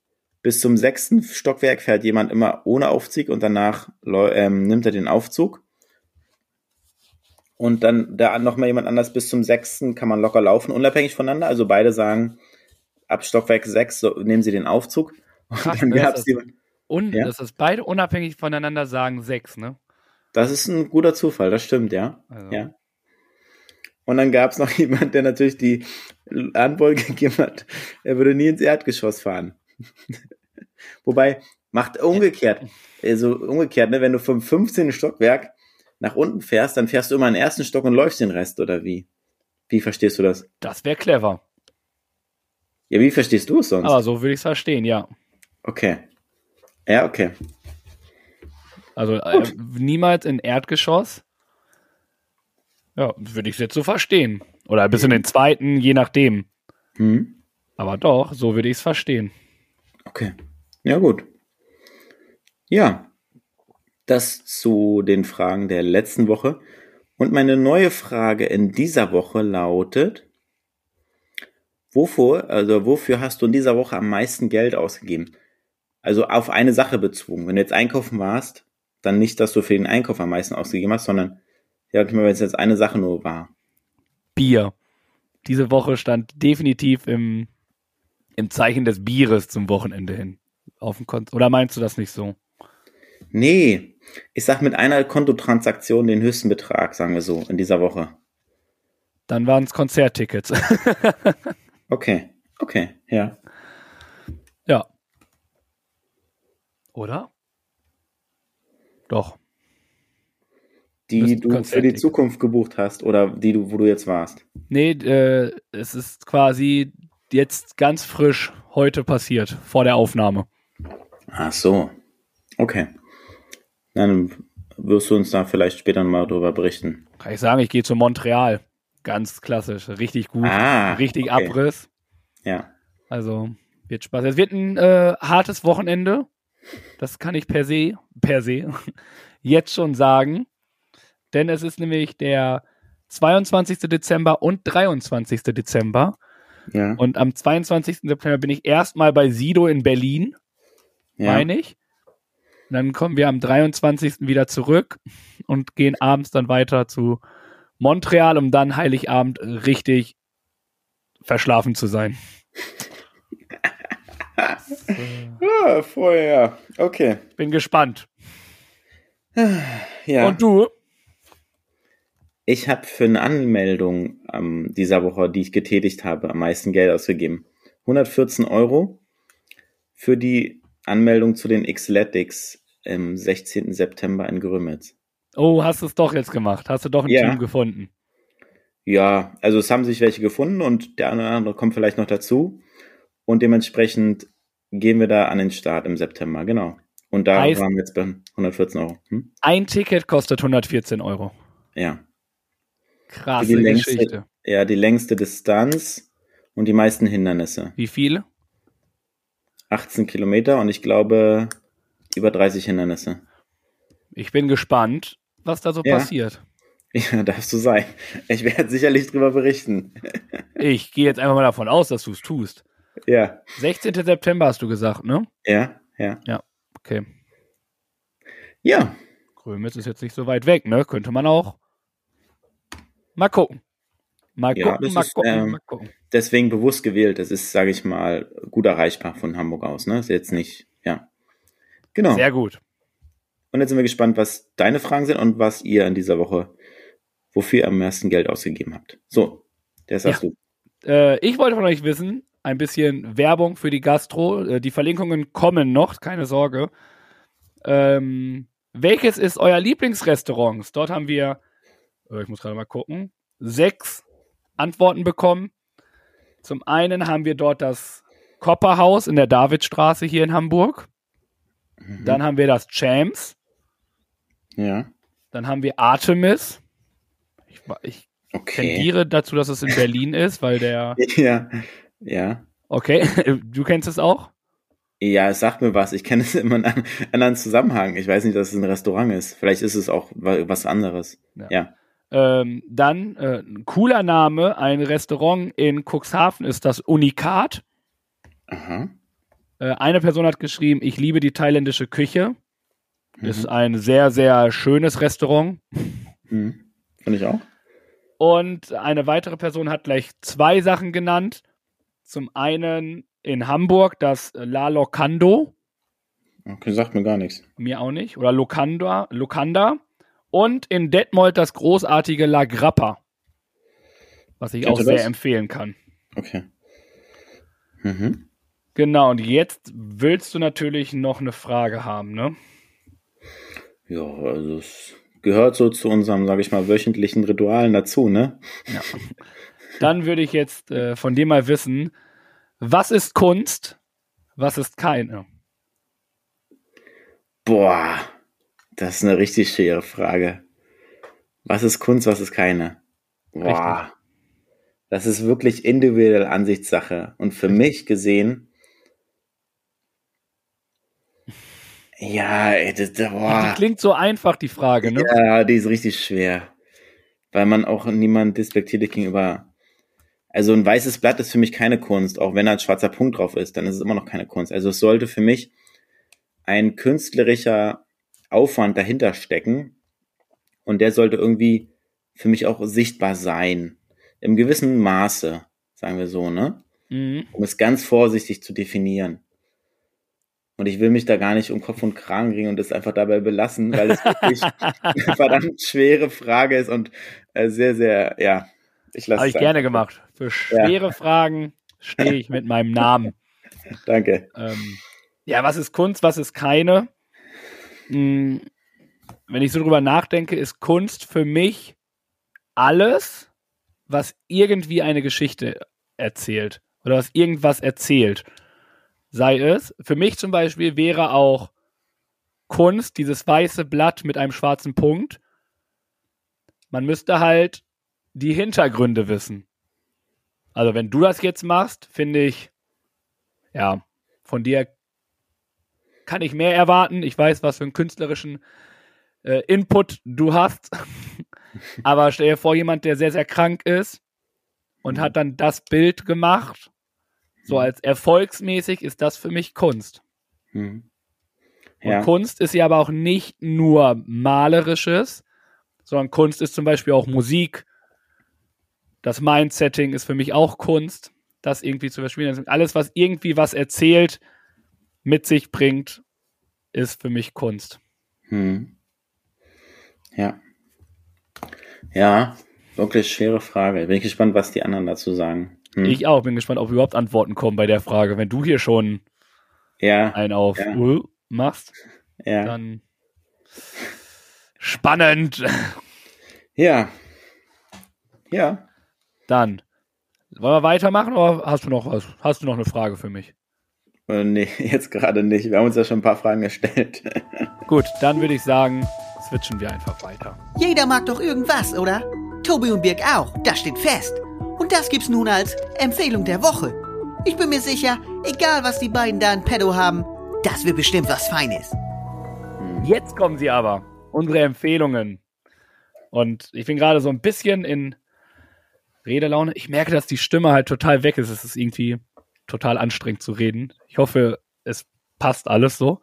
bis zum sechsten Stockwerk fährt jemand immer ohne Aufzug und danach ähm, nimmt er den Aufzug. Und dann da noch mal jemand anders bis zum sechsten kann man locker laufen, unabhängig voneinander. Also beide sagen, ab Stockwerk sechs so, nehmen sie den Aufzug. (laughs) Und Krass, dann das gab's ist- jemand, Und Ja? das beide unabhängig voneinander sagen sechs, ne? das ist ein guter Zufall, das stimmt, ja. Also, Ja. Und dann gab es noch (laughs) jemand, der natürlich die Antwort gegeben hat, er würde nie ins Erdgeschoss fahren. (laughs) Wobei, macht umgekehrt, also umgekehrt, ne, wenn du vom 15. Stockwerk nach unten fährst, dann fährst du immer in den ersten Stock und läufst den Rest, oder wie? Wie verstehst du das? Das wäre clever. Ja, wie verstehst du es sonst? Aber so würde ich es verstehen, ja. Okay. Ja, okay. Also äh, niemals in Erdgeschoss. Ja, würde ich jetzt so verstehen. Oder bis in den zweiten, je nachdem. Hm? Aber doch, so würde ich es verstehen. Okay. Ja, gut. Ja. Das zu den Fragen der letzten Woche. Und meine neue Frage in dieser Woche lautet, wofür, also wofür hast du in dieser Woche am meisten Geld ausgegeben? Also auf eine Sache bezogen. Wenn du jetzt einkaufen warst, dann nicht, dass du für den Einkauf am meisten ausgegeben hast, sondern, ja, ich meine, wenn es jetzt eine Sache nur war. Bier. Diese Woche stand definitiv im, im Zeichen des Bieres zum Wochenende hin. Auf dem Konto. Oder meinst du das nicht so? Nee, ich sag mit einer Kontotransaktion den höchsten Betrag, sagen wir so, in dieser Woche. Dann waren es Konzerttickets. (laughs) Okay, okay, ja. ja. Oder? Doch. Die du für die. Zukunft gebucht hast oder die du, wo du jetzt warst. Nee, äh, es ist quasi jetzt ganz frisch heute passiert, vor der Aufnahme. Ach so. Okay. Dann wirst du uns da vielleicht später mal drüber berichten. Kann ich sagen, ich gehe zu Montreal. Ganz klassisch, richtig gut. Ah, richtig okay. Abriss. Ja. Also wird Spaß. Es wird ein äh, hartes Wochenende. Das kann ich per se, per se (laughs) jetzt schon sagen. Denn es ist nämlich der 22. Dezember und 23. Dezember. Ja. Und am 22. September bin ich erstmal bei Sido in Berlin, ja. meine ich. Und dann kommen wir am 23. wieder zurück und gehen abends dann weiter zu Montreal, um dann Heiligabend richtig verschlafen zu sein. (laughs) Ah, vorher. Okay. Bin gespannt. Ja. Und du? Ich habe für eine Anmeldung ähm, dieser Woche, die ich getätigt habe, am meisten Geld ausgegeben. 114 Euro für die Anmeldung zu den Xletics im 16. September in Grömitz. Oh, hast du es doch jetzt gemacht. Hast du doch ein Ja. Team gefunden. Ja, also es haben sich welche gefunden und der eine oder andere kommt vielleicht noch dazu. Und dementsprechend gehen wir da an den Start im September, genau. Und da Heißt- waren wir jetzt bei 114 Euro. Hm? Ein Ticket kostet 114 Euro. Ja. Krasse Die längste- Geschichte. Ja, die längste Distanz und die meisten Hindernisse. Wie viel? 18 Kilometer und ich glaube über 30 Hindernisse. Ich bin gespannt, was da so Ja. passiert. (laughs) Ja, darfst du sein. Ich werde sicherlich drüber berichten. (laughs) Ich gehe jetzt einfach mal davon aus, dass du es tust. Ja, 16. September hast du gesagt, ne? ja, ja. Okay. Ja, Grömitz ist jetzt nicht so weit weg, ne? Könnte man auch mal gucken. Mal Ja, gucken, mal ist, gucken, ähm, mal gucken. deswegen bewusst gewählt. Das ist, sage ich mal, gut erreichbar von Hamburg aus. Ne? Ist jetzt nicht, ja. Genau. Sehr gut. Und jetzt sind wir gespannt, was deine Fragen sind und was ihr in dieser Woche, wofür ihr am meisten Geld ausgegeben habt. So, das hast du. Äh, ich wollte von euch wissen, ein bisschen Werbung für die Gastro. Äh, die Verlinkungen kommen noch, keine Sorge. Ähm, welches ist euer Lieblingsrestaurant? Dort haben wir, äh, ich muss gerade mal gucken, sechs Antworten bekommen. Zum einen haben wir dort das Kopperhaus in der Davidstraße hier in Hamburg. Mhm. Dann haben wir das Champs. Ja. Dann haben wir Artemis. Ich, ich Okay. tendiere dazu, dass es in Berlin ist, weil der. (laughs) Ja. Ja. Okay, (laughs) du kennst es auch? Ja, es sagt mir was. Ich kenne es immer in einem anderen Zusammenhang. Ich weiß nicht, dass es ein Restaurant ist. Vielleicht ist es auch was anderes. Ja. Ja. Ähm, dann äh, ein cooler Name, ein Restaurant in Cuxhaven ist das Unikat. Aha. Äh, eine Person hat geschrieben, ich liebe die thailändische Küche. Mhm. Ist ein sehr, sehr schönes Restaurant. Mhm. Finde ich auch. Und eine weitere Person hat gleich zwei Sachen genannt. Zum einen in Hamburg das La Locando, Okay, sagt mir gar nichts. mir auch nicht, oder Locanda, Locanda. Und in Detmold das großartige La Grappa, was ich auch sehr das? empfehlen kann. Okay. Mhm. Genau, und jetzt willst du natürlich noch eine Frage haben, ne? Ja, also es gehört so zu unserem, sage ich mal, wöchentlichen Ritualen dazu, ne? Ja. Dann würde ich jetzt äh, von dir mal wissen, was ist Kunst, was ist keine? Boah, das ist eine richtig schwere Frage. Was ist Kunst, was ist keine? Boah, Richtig. das ist wirklich individuelle Ansichtssache. Und für mich gesehen, ja, das, Die boah, klingt so einfach, die Frage, ne? ja, die ist richtig schwer. Weil man auch niemand despektierlich gegenüber. Also ein weißes Blatt ist für mich keine Kunst, auch wenn da ein schwarzer Punkt drauf ist, dann ist es immer noch keine Kunst. Also es sollte für mich ein künstlerischer Aufwand dahinter stecken und der sollte irgendwie für mich auch sichtbar sein. Im gewissen Maße, sagen wir so, ne? Mhm. Um es ganz vorsichtig zu definieren. Und ich will mich da gar nicht um Kopf und Kragen ringen und es einfach dabei belassen, weil es wirklich (laughs) eine verdammt schwere Frage ist und äh, sehr, sehr, ja, ich lasse Habe ich gerne gemacht. Für schwere Fragen stehe ich mit meinem Namen. (laughs) Danke. Ähm, ja, was ist Kunst, was ist keine? Hm, wenn ich so drüber nachdenke, ist Kunst für mich alles, was irgendwie eine Geschichte erzählt oder was irgendwas erzählt. Sei es, für mich zum Beispiel wäre auch Kunst dieses weiße Blatt mit einem schwarzen Punkt. Man müsste halt die Hintergründe wissen. Also wenn du das jetzt machst, finde ich, ja, von dir kann ich mehr erwarten. Ich weiß, was für einen künstlerischen äh, Input du hast. (laughs) Aber stell dir vor, jemand, der sehr, sehr krank ist und Mhm. hat dann das Bild gemacht. So Mhm. als erfolgsmäßig ist das für mich Kunst. Hm. Und Ja. Kunst ist ja aber auch nicht nur malerisches, sondern Kunst ist zum Beispiel auch Musik. Das Mindsetting ist für mich auch Kunst, das irgendwie zu verspielen. Also alles, was irgendwie was erzählt, mit sich bringt, ist für mich Kunst. Hm. Ja. Ja, wirklich schwere Frage. Bin ich gespannt, was die anderen dazu sagen. Hm. Ich auch bin gespannt, ob überhaupt Antworten kommen bei der Frage. Wenn du hier schon ja, einen auf Ja. uh, machst, ja. dann spannend. Ja. Ja. Dann wollen wir weitermachen oder hast du noch was? Hast du noch eine Frage für mich? Äh, nee, (laughs) jetzt gerade nicht. Wir haben uns ja schon ein paar Fragen gestellt. (laughs) Gut, dann würde ich sagen, switchen wir einfach weiter. Jeder mag doch irgendwas, oder? Tobi und Birg auch, das steht fest. Und das gibt's nun als Empfehlung der Woche. Ich bin mir sicher, egal was die beiden da in Pedo haben, das wird bestimmt was Feines. Jetzt kommen sie aber, unsere Empfehlungen. Und ich bin gerade so ein bisschen in Redelaune. Ich merke, dass die Stimme halt total weg ist. Es ist irgendwie total anstrengend zu reden. Ich hoffe, es passt alles so.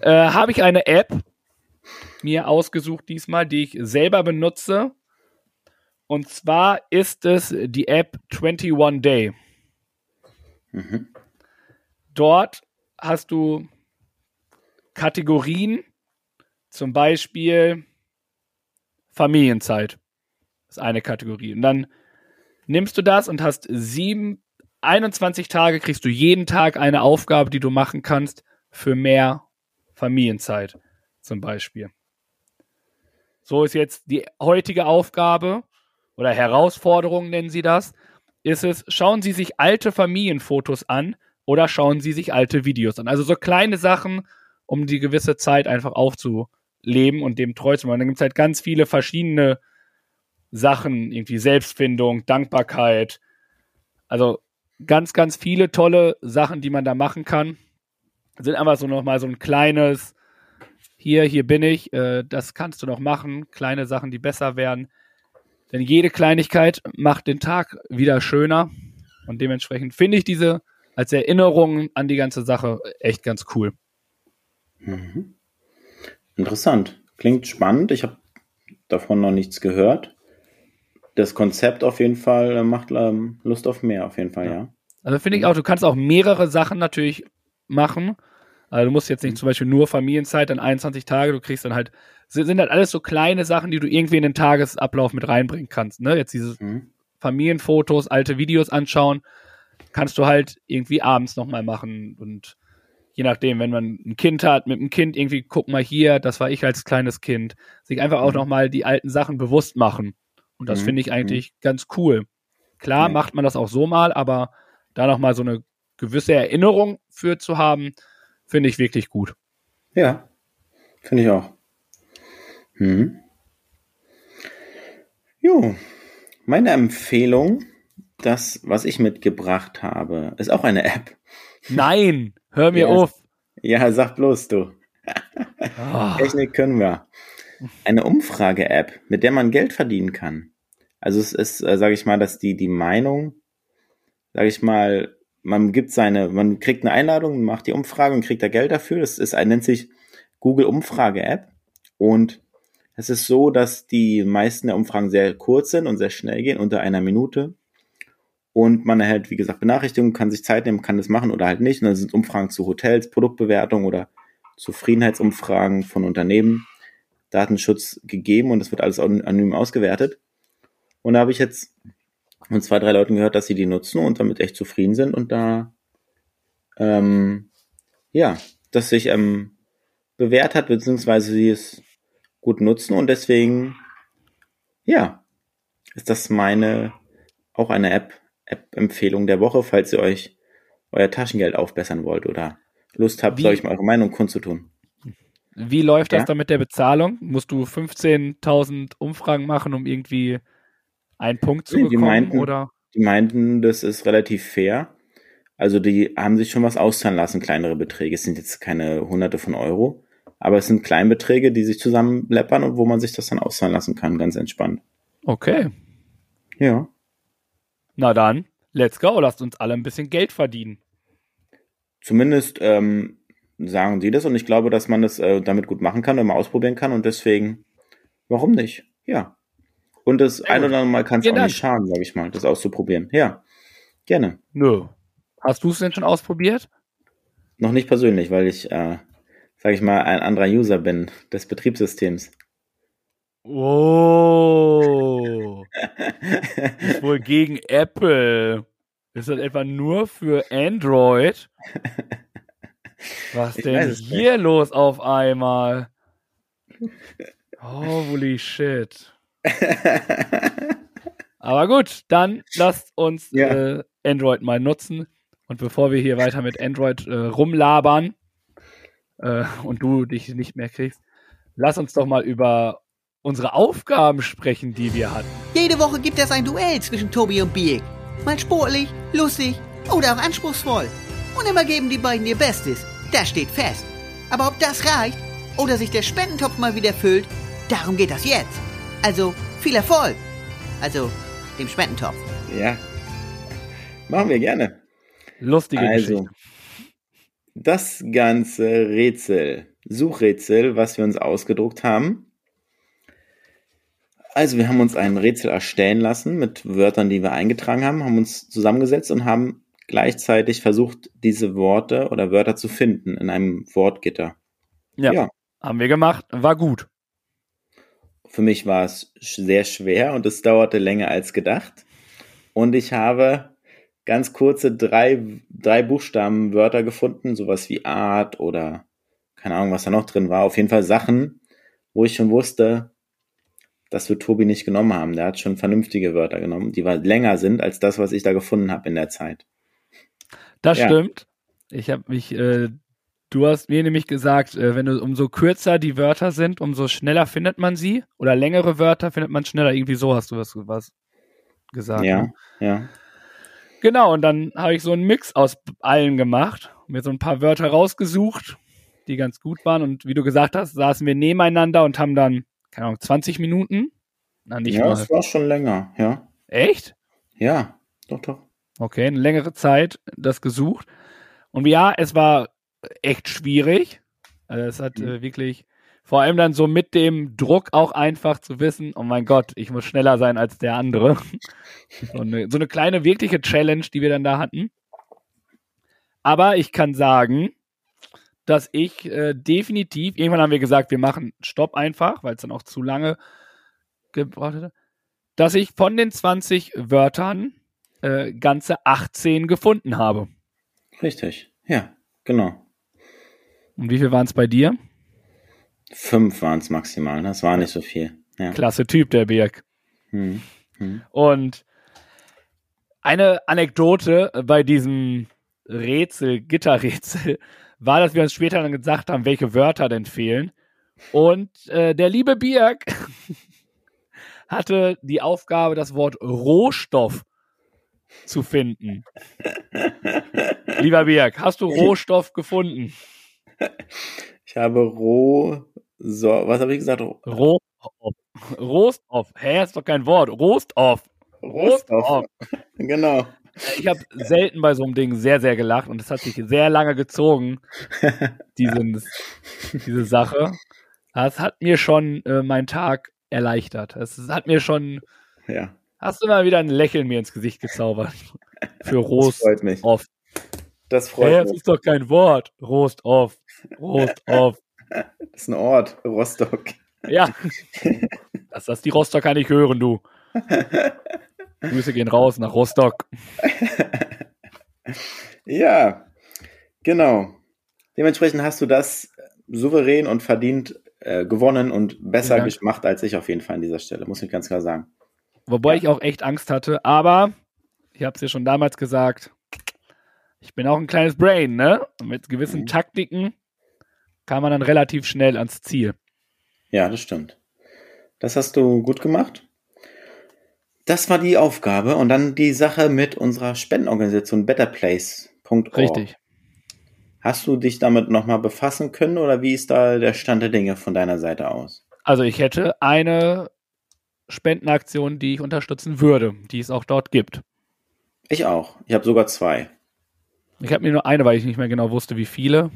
Äh, Habe ich eine App mir ausgesucht diesmal, die ich selber benutze. Und zwar ist es die App 21 Day. Mhm. Dort hast du Kategorien, zum Beispiel Familienzeit. Das ist eine Kategorie. Und dann nimmst du das und hast sieben, 21 Tage, kriegst du jeden Tag eine Aufgabe, die du machen kannst für mehr Familienzeit, zum Beispiel. So ist jetzt die heutige Aufgabe oder Herausforderung nennen sie das, ist es, schauen Sie sich alte Familienfotos an oder schauen Sie sich alte Videos an. Also so kleine Sachen, um die gewisse Zeit einfach aufzuleben und dem treu zu machen. Dann gibt es halt ganz viele verschiedene Sachen, irgendwie Selbstfindung, Dankbarkeit. Also ganz, ganz viele tolle Sachen, die man da machen kann. sind einfach so nochmal so ein kleines, hier, hier bin ich, äh, das kannst du noch machen, kleine Sachen, die besser werden. Denn jede Kleinigkeit macht den Tag wieder schöner. Und dementsprechend finde ich diese als Erinnerung an die ganze Sache echt ganz cool. Mhm. Interessant. Klingt spannend. Ich habe davon noch nichts gehört. Das Konzept auf jeden Fall äh, macht ähm, Lust auf mehr, auf jeden Fall, ja. ja. Also finde ich auch, du kannst auch mehrere Sachen natürlich machen. Also du musst jetzt nicht mhm. zum Beispiel nur Familienzeit, dann 21 Tage, du kriegst dann halt, sind halt alles so kleine Sachen, die du irgendwie in den Tagesablauf mit reinbringen kannst. Ne? Jetzt diese mhm. Familienfotos, alte Videos anschauen, kannst du halt irgendwie abends nochmal machen und je nachdem, wenn man ein Kind hat, mit einem Kind irgendwie, guck mal hier, das war ich als kleines Kind, sich einfach auch mhm. nochmal die alten Sachen bewusst machen. Und das mhm. finde ich eigentlich mhm. ganz cool. Klar macht man das auch so mal, aber da nochmal so eine gewisse Erinnerung für zu haben, finde ich wirklich gut. Ja, finde ich auch. Hm. Jo, meine Empfehlung, das, was ich mitgebracht habe, ist auch eine App. Nein, hör mir ja, auf. Ja, sag bloß du. oh. Technik können wir. Eine Umfrage-App, mit der man Geld verdienen kann. Also es ist, äh, sage ich mal, dass die die Meinung, sage ich mal, man gibt seine, man kriegt eine Einladung, macht die Umfrage und kriegt da Geld dafür. Das ist, nennt sich Google Umfrage App und es ist so, dass die meisten der Umfragen sehr kurz sind und sehr schnell gehen, unter einer Minute. Und man erhält, wie gesagt, Benachrichtigungen, kann sich Zeit nehmen, kann das machen oder halt nicht. Und dann sind Umfragen zu Hotels, Produktbewertung oder Zufriedenheitsumfragen von Unternehmen, Datenschutz gegeben und das wird alles anonym ausgewertet. Und da habe ich jetzt von zwei, drei Leuten gehört, dass sie die nutzen und damit echt zufrieden sind und da, ähm, ja, dass sich ähm, bewährt hat, beziehungsweise sie es gut nutzen und deswegen, ja, ist das meine, auch eine App, App-Empfehlung der Woche, falls ihr euch euer Taschengeld aufbessern wollt oder Lust habt, soll ich mal eure Meinung kundzutun. Wie läuft das ja? dann mit der Bezahlung? Musst du 15.000 Umfragen machen, um irgendwie einen Punkt zu nee, bekommen? Die meinten, oder? die meinten, das ist relativ fair. Also die haben sich schon was auszahlen lassen, kleinere Beträge. Es sind jetzt keine hunderte von Euro, aber es sind Kleinbeträge, die sich zusammenleppern und wo man sich das dann auszahlen lassen kann, ganz entspannt. Okay. Ja. Na dann, let's go, lasst uns alle ein bisschen Geld verdienen. Zumindest ähm, sagen sie das und ich glaube, dass man das äh, damit gut machen kann und mal ausprobieren kann und deswegen, warum nicht? Ja. Und das ein oder andere Mal kann es auch Dank. nicht schaden, sage ich mal, das auszuprobieren. Ja, gerne. Nö. Hast du es denn schon ausprobiert? Noch nicht persönlich, weil ich, äh, sage ich mal, ein anderer User bin des Betriebssystems. Oh. (laughs) ist wohl gegen Apple. Ist das etwa nur für Android? (laughs) Was ich denn hier nicht. los auf einmal? Holy shit. (laughs) Aber gut, dann lasst uns ja. äh, Android mal nutzen. Und bevor wir hier weiter mit Android äh, rumlabern äh, und du dich nicht mehr kriegst, lass uns doch mal über unsere Aufgaben sprechen, die wir hatten. Jede Woche gibt es ein Duell zwischen Tobi und Biek. Mal sportlich, lustig oder auch anspruchsvoll. Und immer geben die beiden ihr Bestes. Das steht fest. Aber ob das reicht oder sich der Spendentopf mal wieder füllt, darum geht das jetzt. Also viel Erfolg. Also dem Spendentopf. Ja. Machen wir gerne. Lustige also, Geschichte. Das ganze Rätsel, Suchrätsel, was wir uns ausgedruckt haben. Also wir haben uns ein Rätsel erstellen lassen mit Wörtern, die wir eingetragen haben, haben uns zusammengesetzt und haben gleichzeitig versucht, diese Worte oder Wörter zu finden in einem Wortgitter. Ja, ja. haben wir gemacht, war gut. Für mich war es sehr schwer und es dauerte länger als gedacht. Und ich habe ganz kurze drei, drei Buchstabenwörter gefunden, sowas wie Art oder keine Ahnung, was da noch drin war. Auf jeden Fall Sachen, wo ich schon wusste, dass wir Tobi nicht genommen haben. Der hat schon vernünftige Wörter genommen, die länger sind als das, was ich da gefunden habe in der Zeit. Das ja. stimmt. Ich habe mich äh, Du hast mir nämlich gesagt, äh, wenn du umso kürzer die Wörter sind, umso schneller findet man sie. Oder längere Wörter findet man schneller. Irgendwie so hast du was, was gesagt. Ja, ne? ja. Genau, und dann habe ich so einen Mix aus allen gemacht. mir so ein paar Wörter rausgesucht, die ganz gut waren. Und wie du gesagt hast, saßen wir nebeneinander und haben dann, keine Ahnung, 20 Minuten? Na, nicht ja, mal. es war schon länger, ja. Echt? Ja, doch, doch. Okay, eine längere Zeit das gesucht. Und ja, es war echt schwierig. Also es hat mhm. äh, wirklich, vor allem dann so mit dem Druck auch einfach zu wissen, oh mein Gott, ich muss schneller sein als der andere. (laughs) so, eine, so eine kleine wirkliche Challenge, die wir dann da hatten. Aber ich kann sagen, dass ich äh, definitiv, irgendwann haben wir gesagt, wir machen Stopp einfach, weil es dann auch zu lange gebraucht hätte, dass ich von den 20 Wörtern äh, ganze 18 gefunden habe. Richtig, ja, genau. Und wie viel waren es bei dir? Fünf waren es maximal, das war nicht so viel. Ja. Klasse Typ, der Birk. Hm. Hm. Und eine Anekdote bei diesem Rätsel, Gitterrätsel, (laughs) war, dass wir uns später dann gesagt haben, welche Wörter denn fehlen. Und äh, der liebe Birk (laughs) hatte die Aufgabe, das Wort Rohstoff zu finden. Lieber Birk, hast du Rohstoff gefunden? Ich habe Roh. So, was habe ich gesagt? Rohstoff. Rohstoff. Hä, ist doch kein Wort. Rohstoff. Rohstoff. (laughs) genau. Ich habe selten bei so einem Ding sehr, sehr gelacht und es hat sich sehr lange gezogen, (laughs) diesen, diese Sache. Das hat mir schon äh, meinen Tag erleichtert. Es hat mir schon. Ja. Hast du mal wieder ein Lächeln mir ins Gesicht gezaubert? Für Rost. Das freut mich. Off. Das freut hey, mich. Das ist doch kein Wort. Rost off. Rost (laughs) off. Das ist ein Ort. Rostock. Ja. Das die Rostocker nicht hören, du. Grüße gehen raus nach Rostock. (laughs) ja, genau. Dementsprechend hast du das souverän und verdient äh, gewonnen und besser gemacht als ich auf jeden Fall an dieser Stelle, muss ich ganz klar sagen. Wobei ja. ich auch echt Angst hatte, aber ich habe es ja schon damals gesagt, ich bin auch ein kleines Brain, ne? Und mit gewissen mhm. Taktiken kam man dann relativ schnell ans Ziel. Ja, das stimmt. Das hast du gut gemacht. Das war die Aufgabe und dann die Sache mit unserer Spendenorganisation betterplace.org. Richtig. Hast du dich damit nochmal befassen können oder wie ist da der Stand der Dinge von deiner Seite aus? Also ich hätte eine Spendenaktion, die ich unterstützen würde, die es auch dort gibt. Ich auch. Ich habe sogar zwei. Ich habe mir nur eine, weil ich nicht mehr genau wusste, wie viele.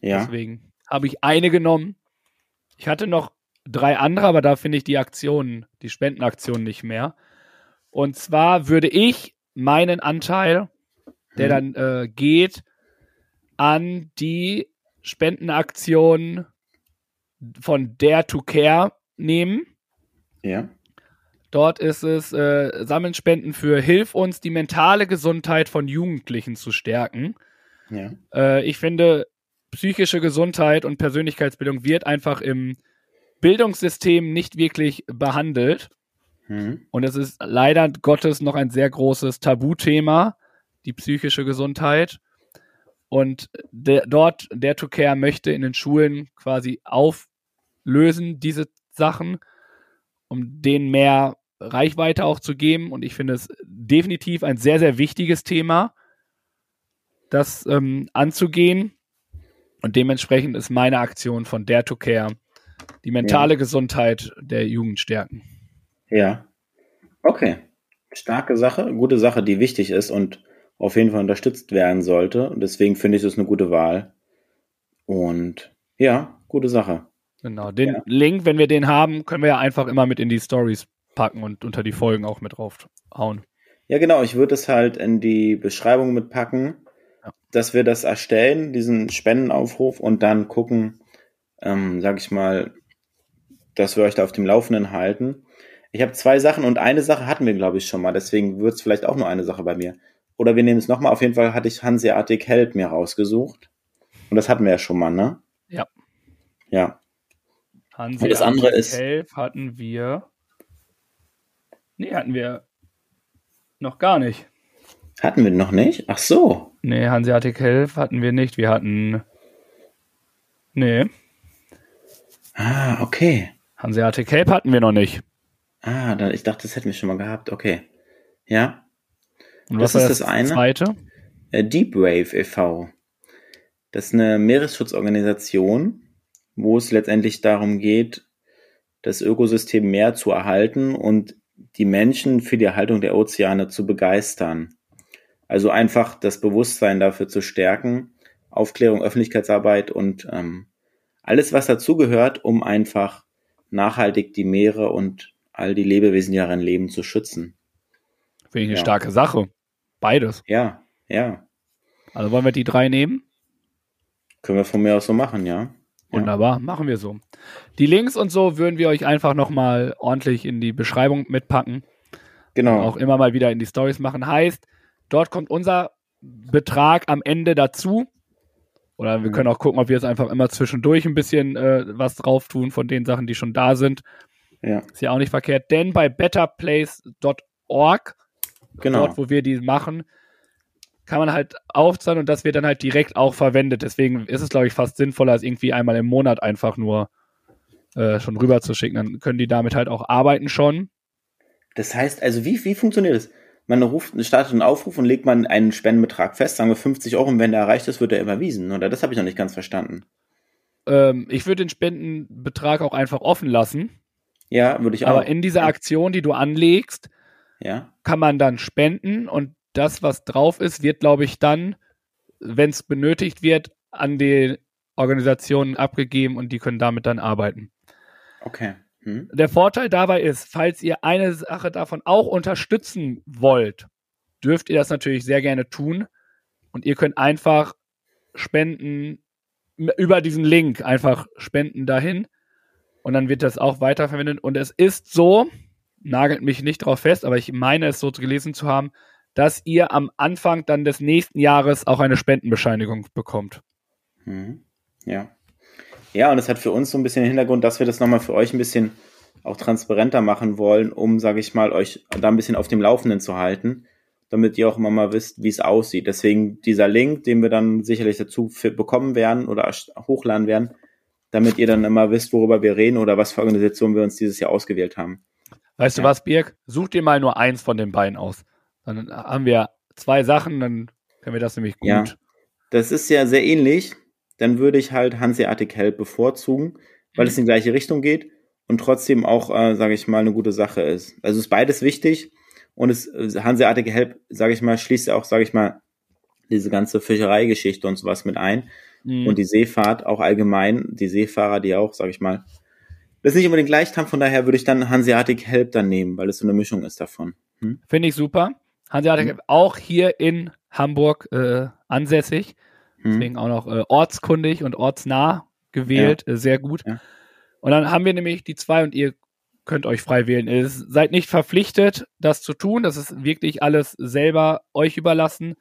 Ja. Deswegen habe ich eine genommen. Ich hatte noch drei andere, aber da finde ich die Aktionen, die Spendenaktionen nicht mehr. Und zwar würde ich meinen Anteil, der hm. dann äh, geht, an die Spendenaktion von Dare to Care nehmen. Ja. Dort ist es, äh, Sammeln Spenden für Hilf uns, die mentale Gesundheit von Jugendlichen zu stärken. Ja. Äh, ich finde, psychische Gesundheit und Persönlichkeitsbildung wird einfach im Bildungssystem nicht wirklich behandelt. Mhm. Und es ist leider Gottes noch ein sehr großes Tabuthema, die psychische Gesundheit. Und der, dort, der To Care möchte in den Schulen quasi auflösen, diese Sachen, um denen mehr Reichweite auch zu geben. Und ich finde es definitiv ein sehr, sehr wichtiges Thema, das ähm, anzugehen. Und dementsprechend ist meine Aktion von Dare to Care die mentale ja. Gesundheit der Jugend stärken. Ja. Okay. Starke Sache, gute Sache, die wichtig ist und auf jeden Fall unterstützt werden sollte. Und deswegen finde ich es eine gute Wahl. Und ja, gute Sache. Genau. Den ja. Link, wenn wir den haben, können wir ja einfach immer mit in die Stories packen und unter die Folgen auch mit draufhauen. Ja, genau. Ich würde es halt in die Beschreibung mitpacken, ja. dass wir das erstellen, diesen Spendenaufruf und dann gucken, ähm, sag ich mal, dass wir euch da auf dem Laufenden halten. Ich habe zwei Sachen und eine Sache hatten wir, glaube ich, schon mal. Deswegen wird es vielleicht auch nur eine Sache bei mir. Oder wir nehmen es nochmal. Auf jeden Fall hatte ich Hanseatic Help mir rausgesucht. Und das hatten wir ja schon mal, ne? Ja. Ja. Hanseatic und das andere ist, Help hatten wir. Nee, hatten wir noch gar nicht. Hatten wir noch nicht? Ach so. Nee, Hanseatic Help hatten wir nicht. Wir hatten. Nee. Ah, okay. Hanseatic Cape hatten wir noch nicht. Ah, dann, ich dachte, das hätten wir schon mal gehabt. Okay. Ja. Und was das ist das, das eine. Zweite? Äh, Deep Wave e.V. Das ist eine Meeresschutzorganisation, wo es letztendlich darum geht, das Ökosystem mehr zu erhalten und die Menschen für die Erhaltung der Ozeane zu begeistern. Also einfach das Bewusstsein dafür zu stärken, Aufklärung, Öffentlichkeitsarbeit und ähm, alles, was dazugehört, um einfach nachhaltig die Meere und all die Lebewesen, die darin leben, zu schützen. Finde ich eine ja. starke Sache. Beides. Ja, ja. Also wollen wir die drei nehmen? Können wir von mir aus so machen, ja. Wunderbar, machen wir so. Die Links und so würden wir euch einfach nochmal ordentlich in die Beschreibung mitpacken. Genau. Auch immer mal wieder in die Stories machen. Heißt, dort kommt unser Betrag am Ende dazu. Oder wir mhm. können auch gucken, ob wir jetzt einfach immer zwischendurch ein bisschen äh, was drauf tun von den Sachen, die schon da sind. Ja. Ist ja auch nicht verkehrt. Denn bei betterplace.org, genau. dort, wo wir die machen, kann man halt aufzahlen und das wird dann halt direkt auch verwendet. Deswegen ist es, glaube ich, fast sinnvoller, als irgendwie einmal im Monat einfach nur äh, schon rüber zu schicken. Dann können die damit halt auch arbeiten schon. Das heißt, also wie, wie funktioniert das? Man ruft, startet einen Aufruf und legt man einen Spendenbetrag fest, sagen wir 50 Euro, und wenn der erreicht ist, wird er überwiesen. Oder das habe ich noch nicht ganz verstanden. Ähm, ich würde den Spendenbetrag auch einfach offen lassen. Ja, würde ich auch. Aber in dieser Aktion, die du anlegst, ja. kann man dann spenden und das, was drauf ist, wird, glaube ich, dann, wenn es benötigt wird, an die Organisationen abgegeben und die können damit dann arbeiten. Okay. Hm. Der Vorteil dabei ist, falls ihr eine Sache davon auch unterstützen wollt, dürft ihr das natürlich sehr gerne tun und ihr könnt einfach spenden über diesen Link, einfach spenden dahin und dann wird das auch weiterverwendet und es ist so, nagelt mich nicht drauf fest, aber ich meine es so gelesen zu haben, dass ihr am Anfang dann des nächsten Jahres auch eine Spendenbescheinigung bekommt. Mhm. Ja. Ja, und es hat für uns so ein bisschen den Hintergrund, dass wir das nochmal für euch ein bisschen auch transparenter machen wollen, um, sage ich mal, euch da ein bisschen auf dem Laufenden zu halten, damit ihr auch immer mal wisst, wie es aussieht. Deswegen dieser Link, den wir dann sicherlich dazu bekommen werden oder hochladen werden, damit ihr dann immer wisst, worüber wir reden oder was für Organisationen wir uns dieses Jahr ausgewählt haben. Weißt ja. du was, Birg? Such dir mal nur eins von den beiden aus. Dann haben wir zwei Sachen, dann können wir das nämlich gut. Ja, das ist ja sehr ähnlich. Dann würde ich halt Hanseatic Help bevorzugen, weil mhm. es in die gleiche Richtung geht und trotzdem auch, äh, sage ich mal, eine gute Sache ist. Also ist beides wichtig und es äh, Hanseatic Help, sage ich mal, schließt ja auch, sage ich mal, diese ganze Fischereigeschichte und sowas mit ein mhm. und die Seefahrt auch allgemein, die Seefahrer, die auch, sage ich mal, das nicht unbedingt leicht haben. Von daher würde ich dann Hanseatic Help dann nehmen, weil es so eine Mischung ist davon. Hm? Finde ich super. Hanseatic mhm. auch hier in Hamburg äh, ansässig. Mhm. Deswegen auch noch äh, ortskundig und ortsnah gewählt. Ja. Äh, sehr gut. Ja. Und dann haben wir nämlich die zwei und ihr könnt euch frei wählen. Ihr seid nicht verpflichtet, das zu tun. Das ist wirklich alles selber euch überlassen.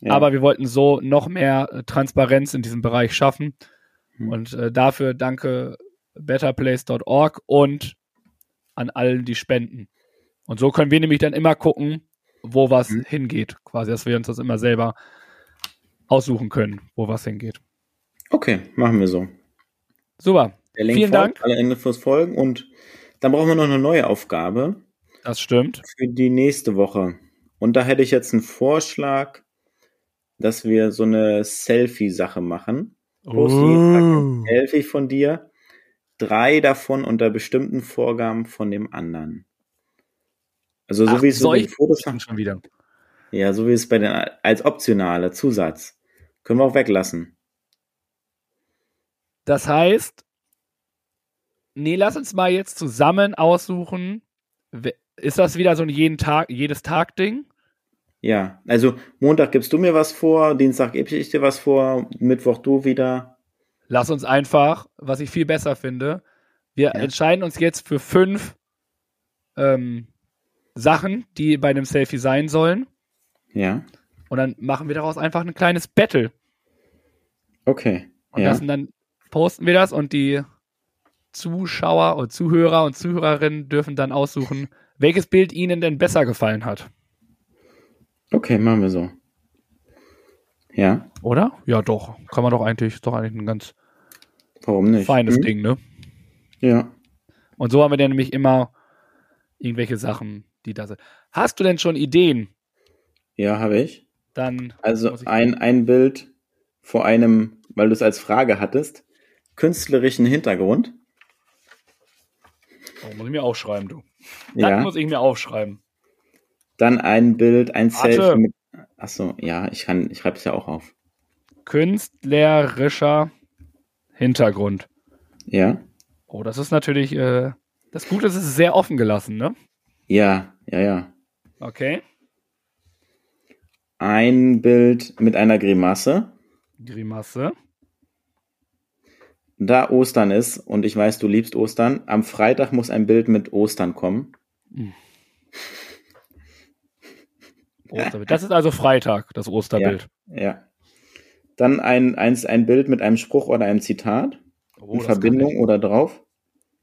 Ja. Aber wir wollten so noch mehr äh, Transparenz in diesem Bereich schaffen. Mhm. Und äh, dafür danke betterplace.org und an allen, die spenden. Und so können wir nämlich dann immer gucken, wo was mhm. hingeht, quasi, dass wir uns das immer selber aussuchen können, wo was hingeht. Okay, machen wir so. Super. Vielen folgt, Dank. Alle Infos folgen und dann brauchen wir noch eine neue Aufgabe. Das stimmt. Für die nächste Woche. Und da hätte ich jetzt einen Vorschlag, dass wir so eine Selfie-Sache machen. Oh. Selfie von dir. Drei davon unter bestimmten Vorgaben von dem anderen. Also so Ach, wie es so Fotos schon wieder. Ja, so wie es bei den als optionaler Zusatz. Können wir auch weglassen. Das heißt, nee, lass uns mal jetzt zusammen aussuchen. Ist das wieder so ein jeden Tag, jedes Tag Ding? Ja, also Montag gibst du mir was vor, Dienstag gebe ich dir was vor, Mittwoch du wieder. Lass uns einfach, was ich viel besser finde, wir ja. entscheiden uns jetzt für fünf ähm, Sachen, die bei einem Selfie sein sollen. Ja. Und dann machen wir daraus einfach ein kleines Battle. Okay. Und ja. dann posten wir das und die Zuschauer und Zuhörer und Zuhörerinnen dürfen dann aussuchen, welches Bild ihnen denn besser gefallen hat. Okay, machen wir so. Ja. Oder? Ja, doch. Kann man doch eigentlich, ist doch eigentlich ein ganz feines hm? Ding, ne? Ja. Und so haben wir dann nämlich immer irgendwelche Sachen die da sind. Hast du denn schon Ideen? Ja, habe ich. Dann. Also ein, ein Bild vor einem, weil du es als Frage hattest, künstlerischen Hintergrund. Oh, muss ich mir aufschreiben, du. Das Ja. muss ich mir aufschreiben. Dann ein Bild, ein Warte. Selfie mit. Achso, ja, ich kann, ich schreibe es ja auch auf. Künstlerischer Hintergrund. Ja. Oh, das ist natürlich, äh, das Gute ist, es ist sehr offen gelassen, ne? Ja, ja, ja. Okay. Ein Bild mit einer Grimasse. Grimasse. Da Ostern ist, und ich weiß, du liebst Ostern, am Freitag muss ein Bild mit Ostern kommen. (laughs) Osterbild. Das ist also Freitag, das Osterbild. Ja. Dann ein, eins, ein Bild mit einem Spruch oder einem Zitat Oh, in Verbindung oder drauf.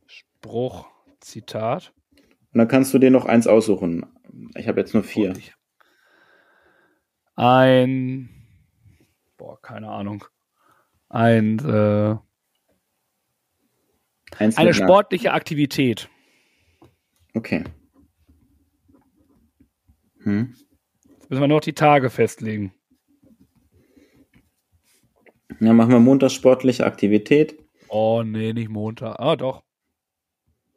Spruch, Zitat. Und dann kannst du dir noch eins aussuchen. Ich habe jetzt nur vier. Ein, boah, keine Ahnung. Ein, äh, Eins eine sportliche Aktivität. Okay. Hm. Jetzt müssen wir noch die Tage festlegen. Dann machen wir Montag sportliche Aktivität. Oh, nee, nicht Montag. Ah, doch.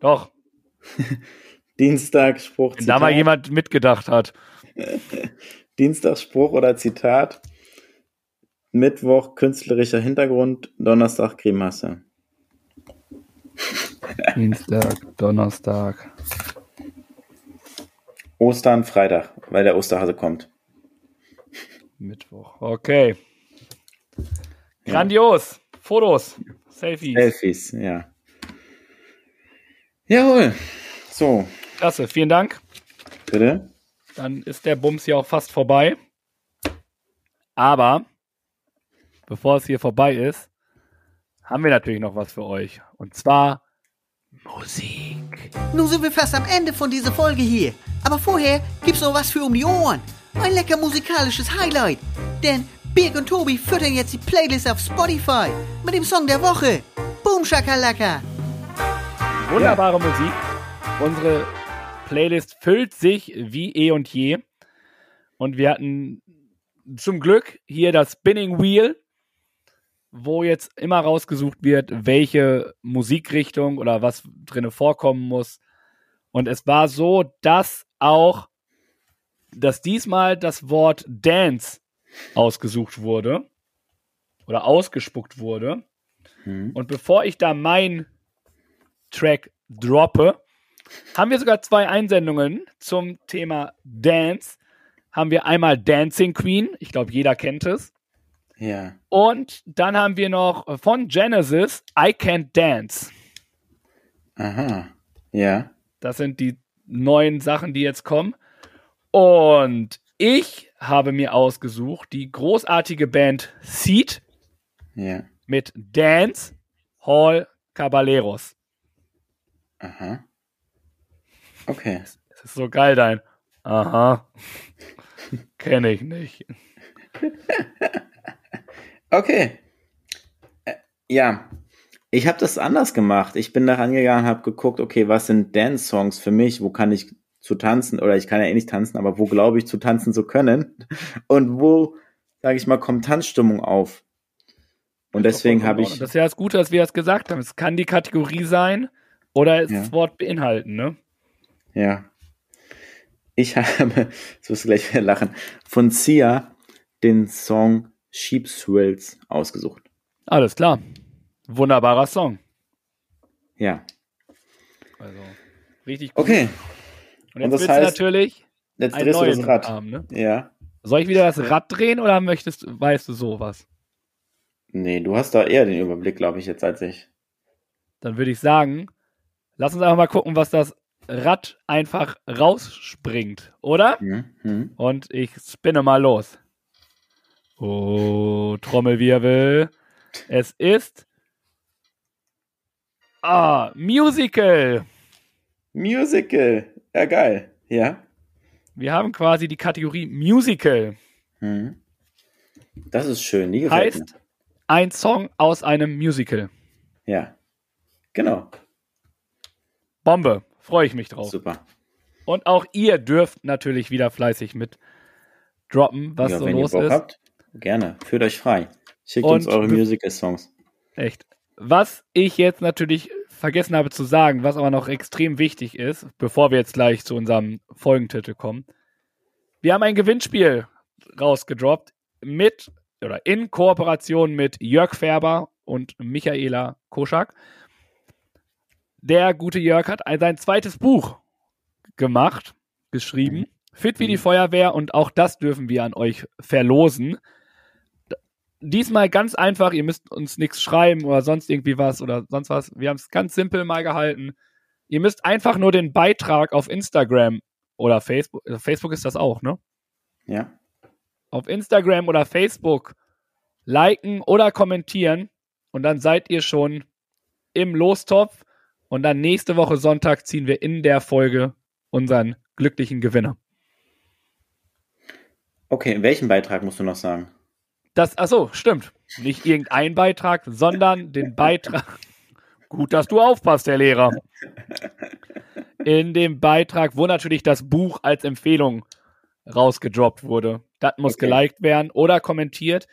Doch. (laughs) Dienstag Spruch, Wenn da mal jemand mitgedacht hat. (laughs) Dienstag Spruch oder Zitat. Mittwoch künstlerischer Hintergrund. Donnerstag Grimasse. Dienstag, Donnerstag. Ostern Freitag, weil der Osterhase kommt. Mittwoch. Okay. Grandios. Fotos. Selfies. Selfies, ja. Jawohl. So, Klasse. Vielen Dank. bitte. Dann ist der Bums hier auch fast vorbei. Aber bevor es hier vorbei ist, haben wir natürlich noch was für euch. Und zwar Musik. Nun sind wir fast am Ende von dieser Folge hier. Aber vorher gibt's noch was für um die Ohren. Ein lecker musikalisches Highlight. Denn Birg und Tobi füttern jetzt die Playlist auf Spotify mit dem Song der Woche. Boom Shakalaka. Wunderbare Musik. Unsere Playlist füllt sich wie eh und je. Und wir hatten zum Glück hier das Spinning Wheel, wo jetzt immer rausgesucht wird, welche Musikrichtung oder was drinne vorkommen muss. Und es war so, dass auch, dass diesmal das Wort Dance ausgesucht wurde oder ausgespuckt wurde. Hm. Und bevor ich da mein Track droppe, haben wir sogar zwei Einsendungen zum Thema Dance. Haben wir einmal Dancing Queen, ich glaube, jeder kennt es. Ja. Und dann haben wir noch von Genesis I Can't Dance. Aha. Ja. Das sind die neuen Sachen, die jetzt kommen. Und ich habe mir ausgesucht die großartige Band Seed Ja. mit Dance Hall Caballeros. Aha. Okay. Das ist so geil, dein. Aha. (laughs) Kenne ich nicht. (laughs) Okay. Äh, ja. Ich habe das anders gemacht. Ich bin da rangegangen, habe geguckt, okay, was sind Dance-Songs für mich? Wo kann ich zu tanzen? Oder ich kann ja eh nicht tanzen, aber wo glaube ich zu tanzen zu können? (laughs) Und wo, sage ich mal, kommt Tanzstimmung auf? Und deswegen habe ich, Das ist ja das Gute, dass wir das gesagt haben. Es kann die Kategorie sein oder das Ja. Wort beinhalten, ne? Ja. Ich (laughs) habe, jetzt wirst du gleich wieder lachen, von Sia den Song Sheep's Thrills ausgesucht. Alles klar. Wunderbarer Song. Ja. Also, richtig gut. Okay. Und jetzt und das du heißt, natürlich Jetzt einen drehst du das Rad. haben, ne? Ja. Soll ich wieder das Rad drehen oder möchtest, weißt du sowas? Nee, du hast da eher den Überblick, glaube ich, jetzt als ich. Dann würde ich sagen, lass uns einfach mal gucken, was das Rad einfach rausspringt, oder? Hm, hm. Und ich spinne mal los. Oh, Trommelwirbel. Es ist. Ah, Musical. Musical. Ja, geil. Ja. Wir haben quasi die Kategorie Musical. Hm. Das ist schön. Die Heißt ein Song aus einem Musical. mir. Ja. Genau. Bombe. Freue ich mich drauf. Super. Und auch ihr dürft natürlich wieder fleißig mit droppen, was ja, so wenn los ist. habt, gerne. Fühlt euch frei. Schickt Und uns eure Musical-Songs. Echt. Was ich jetzt natürlich vergessen habe zu sagen, was aber noch extrem wichtig ist, bevor wir jetzt gleich zu unserem Folgentitel kommen. Wir haben ein Gewinnspiel rausgedroppt mit oder in Kooperation mit Jörg Färber und Michaela Koschak. Der gute Jörg hat ein- sein zweites Buch gemacht, geschrieben. Fit wie die Feuerwehr und auch das dürfen wir an euch verlosen diesmal ganz einfach, ihr müsst uns nichts schreiben oder sonst irgendwie was oder sonst was. Wir haben es ganz simpel mal gehalten. Ihr müsst einfach nur den Beitrag auf Instagram oder Facebook, äh, Facebook ist das auch, ne? Ja. Auf Instagram oder Facebook liken oder kommentieren und dann seid ihr schon im Lostopf und dann nächste Woche Sonntag ziehen wir in der Folge unseren glücklichen Gewinner. Okay, welchen Beitrag musst du noch sagen? Das, ach so, stimmt. Nicht irgendein Beitrag, sondern den Beitrag. Gut, dass du aufpasst, Herr Lehrer. In dem Beitrag, wo natürlich das Buch als Empfehlung rausgedroppt wurde. Das muss Okay. geliked werden oder kommentiert.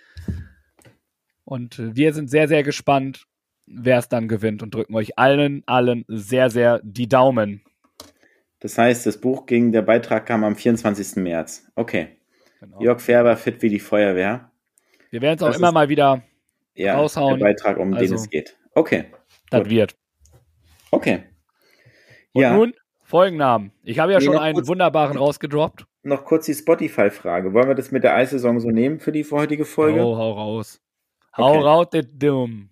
Und wir sind sehr, sehr gespannt, wer es dann gewinnt und drücken euch allen, allen sehr, sehr die Daumen. Das heißt, das Buch ging, der Beitrag kam am 24. März. Okay. Genau. Jörg Färber, fit wie die Feuerwehr. Wir werden es auch Das immer mal wieder, Ja, Raushauen. der Beitrag, um den Also- es geht. Okay. das Gut. wird. Okay. Und ja, nun Folgennamen. Ich habe ja Nee, schon einen kurz- wunderbaren rausgedroppt. noch kurz die Spotify-Frage. Wollen wir das mit der Eissaison so nehmen für die heutige Folge? Oh, hau raus. Hau Okay. raus, der Dumm.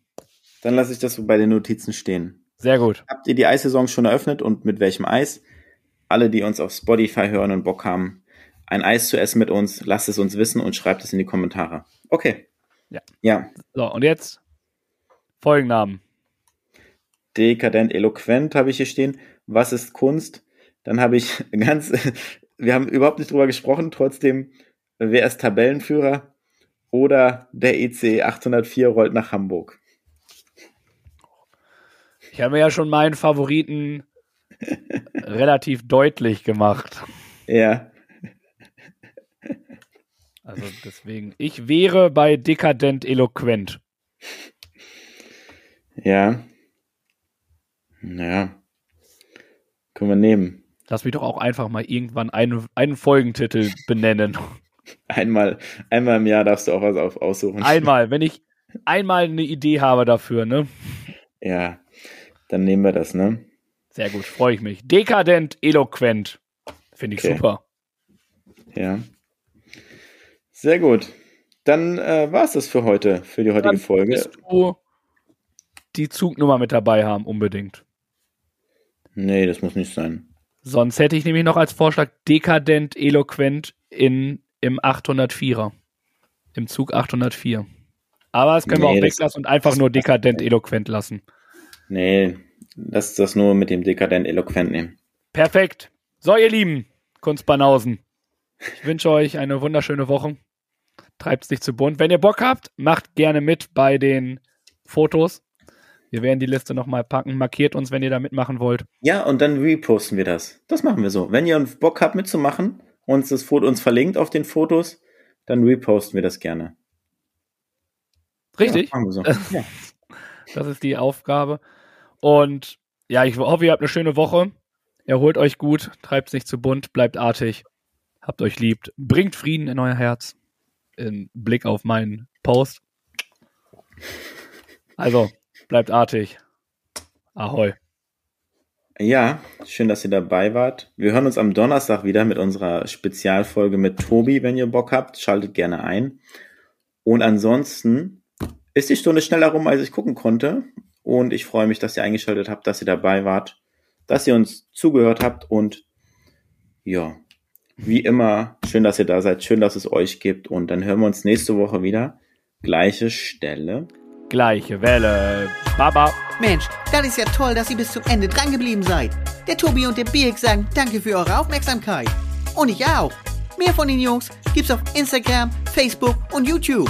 Dann lasse ich das so bei den Notizen stehen. Sehr gut. Habt ihr die Eissaison schon eröffnet und mit welchem Eis? Alle, die uns auf Spotify hören und Bock haben, ein Eis zu essen mit uns, lasst es uns wissen und schreibt es in die Kommentare. Okay. Ja. Ja. So, und jetzt Folgennamen. Dekadent, eloquent habe ich hier stehen. Was ist Kunst? Dann habe ich (laughs) ganz, wir haben überhaupt nicht drüber gesprochen, trotzdem, wer ist Tabellenführer? Oder der EC 804 rollt nach Hamburg. Ich habe mir ja schon meinen Favoriten (laughs) relativ deutlich gemacht. Ja, Also deswegen, ich wäre bei dekadent eloquent. ja. Naja. Können wir nehmen. Lass mich doch auch einfach mal irgendwann einen, einen Folgentitel benennen. Einmal, einmal im Jahr darfst du auch was auf, aussuchen. Einmal, (laughs) wenn ich einmal eine Idee habe dafür, ne? Ja, dann nehmen wir das, ne? Sehr gut, freue ich mich. Dekadent eloquent. Finde ich Okay. super. Ja. Sehr gut. Dann äh, war es das für heute, für die heutige Dann Folge. Willst du die Zugnummer mit dabei haben, unbedingt. Nee, das muss nicht sein. Sonst hätte ich nämlich noch als Vorschlag dekadent eloquent in, im 804er. Im Zug 804. Aber das können wir Nee, auch das- weglassen und einfach nur dekadent eloquent lassen. Nee, lass das nur mit dem dekadent eloquent nehmen. Perfekt. So, ihr Lieben, Kunstbanausen. Ich wünsche euch eine wunderschöne Woche. Treibt's nicht zu bunt. Wenn ihr Bock habt, macht gerne mit bei den Fotos. Wir werden die Liste nochmal packen. Markiert uns, wenn ihr da mitmachen wollt. Ja, und dann reposten wir das. Das machen wir so. Wenn ihr Bock habt mitzumachen, uns das Foto uns verlinkt auf den Fotos, dann reposten wir das gerne. Richtig? Ja, machen wir so. ja. (laughs) Das ist die Aufgabe. Und ja, ich hoffe, ihr habt eine schöne Woche. Erholt euch gut, treibt's nicht zu bunt, bleibt artig, habt euch liebt, bringt Frieden in euer Herz. In Blick auf meinen Post. Also, bleibt artig. Ahoi. Ja, schön, dass ihr dabei wart. Wir hören uns am Donnerstag wieder mit unserer Spezialfolge mit Tobi. Wenn ihr Bock habt, schaltet gerne ein. Und ansonsten ist die Stunde schneller rum, als ich gucken konnte. Und ich freue mich, dass ihr eingeschaltet habt, dass ihr dabei wart, dass ihr uns zugehört habt. Und ja, wie immer, schön, dass ihr da seid. Schön, dass es euch gibt. Und dann hören wir uns nächste Woche wieder. Gleiche Stelle. Gleiche Welle. Baba. Mensch, das ist ja toll, dass ihr bis zum Ende drangeblieben seid. Der Tobi und der Birk sagen danke für eure Aufmerksamkeit. Und ich auch. Mehr von den Jungs gibt's auf Instagram, Facebook und YouTube.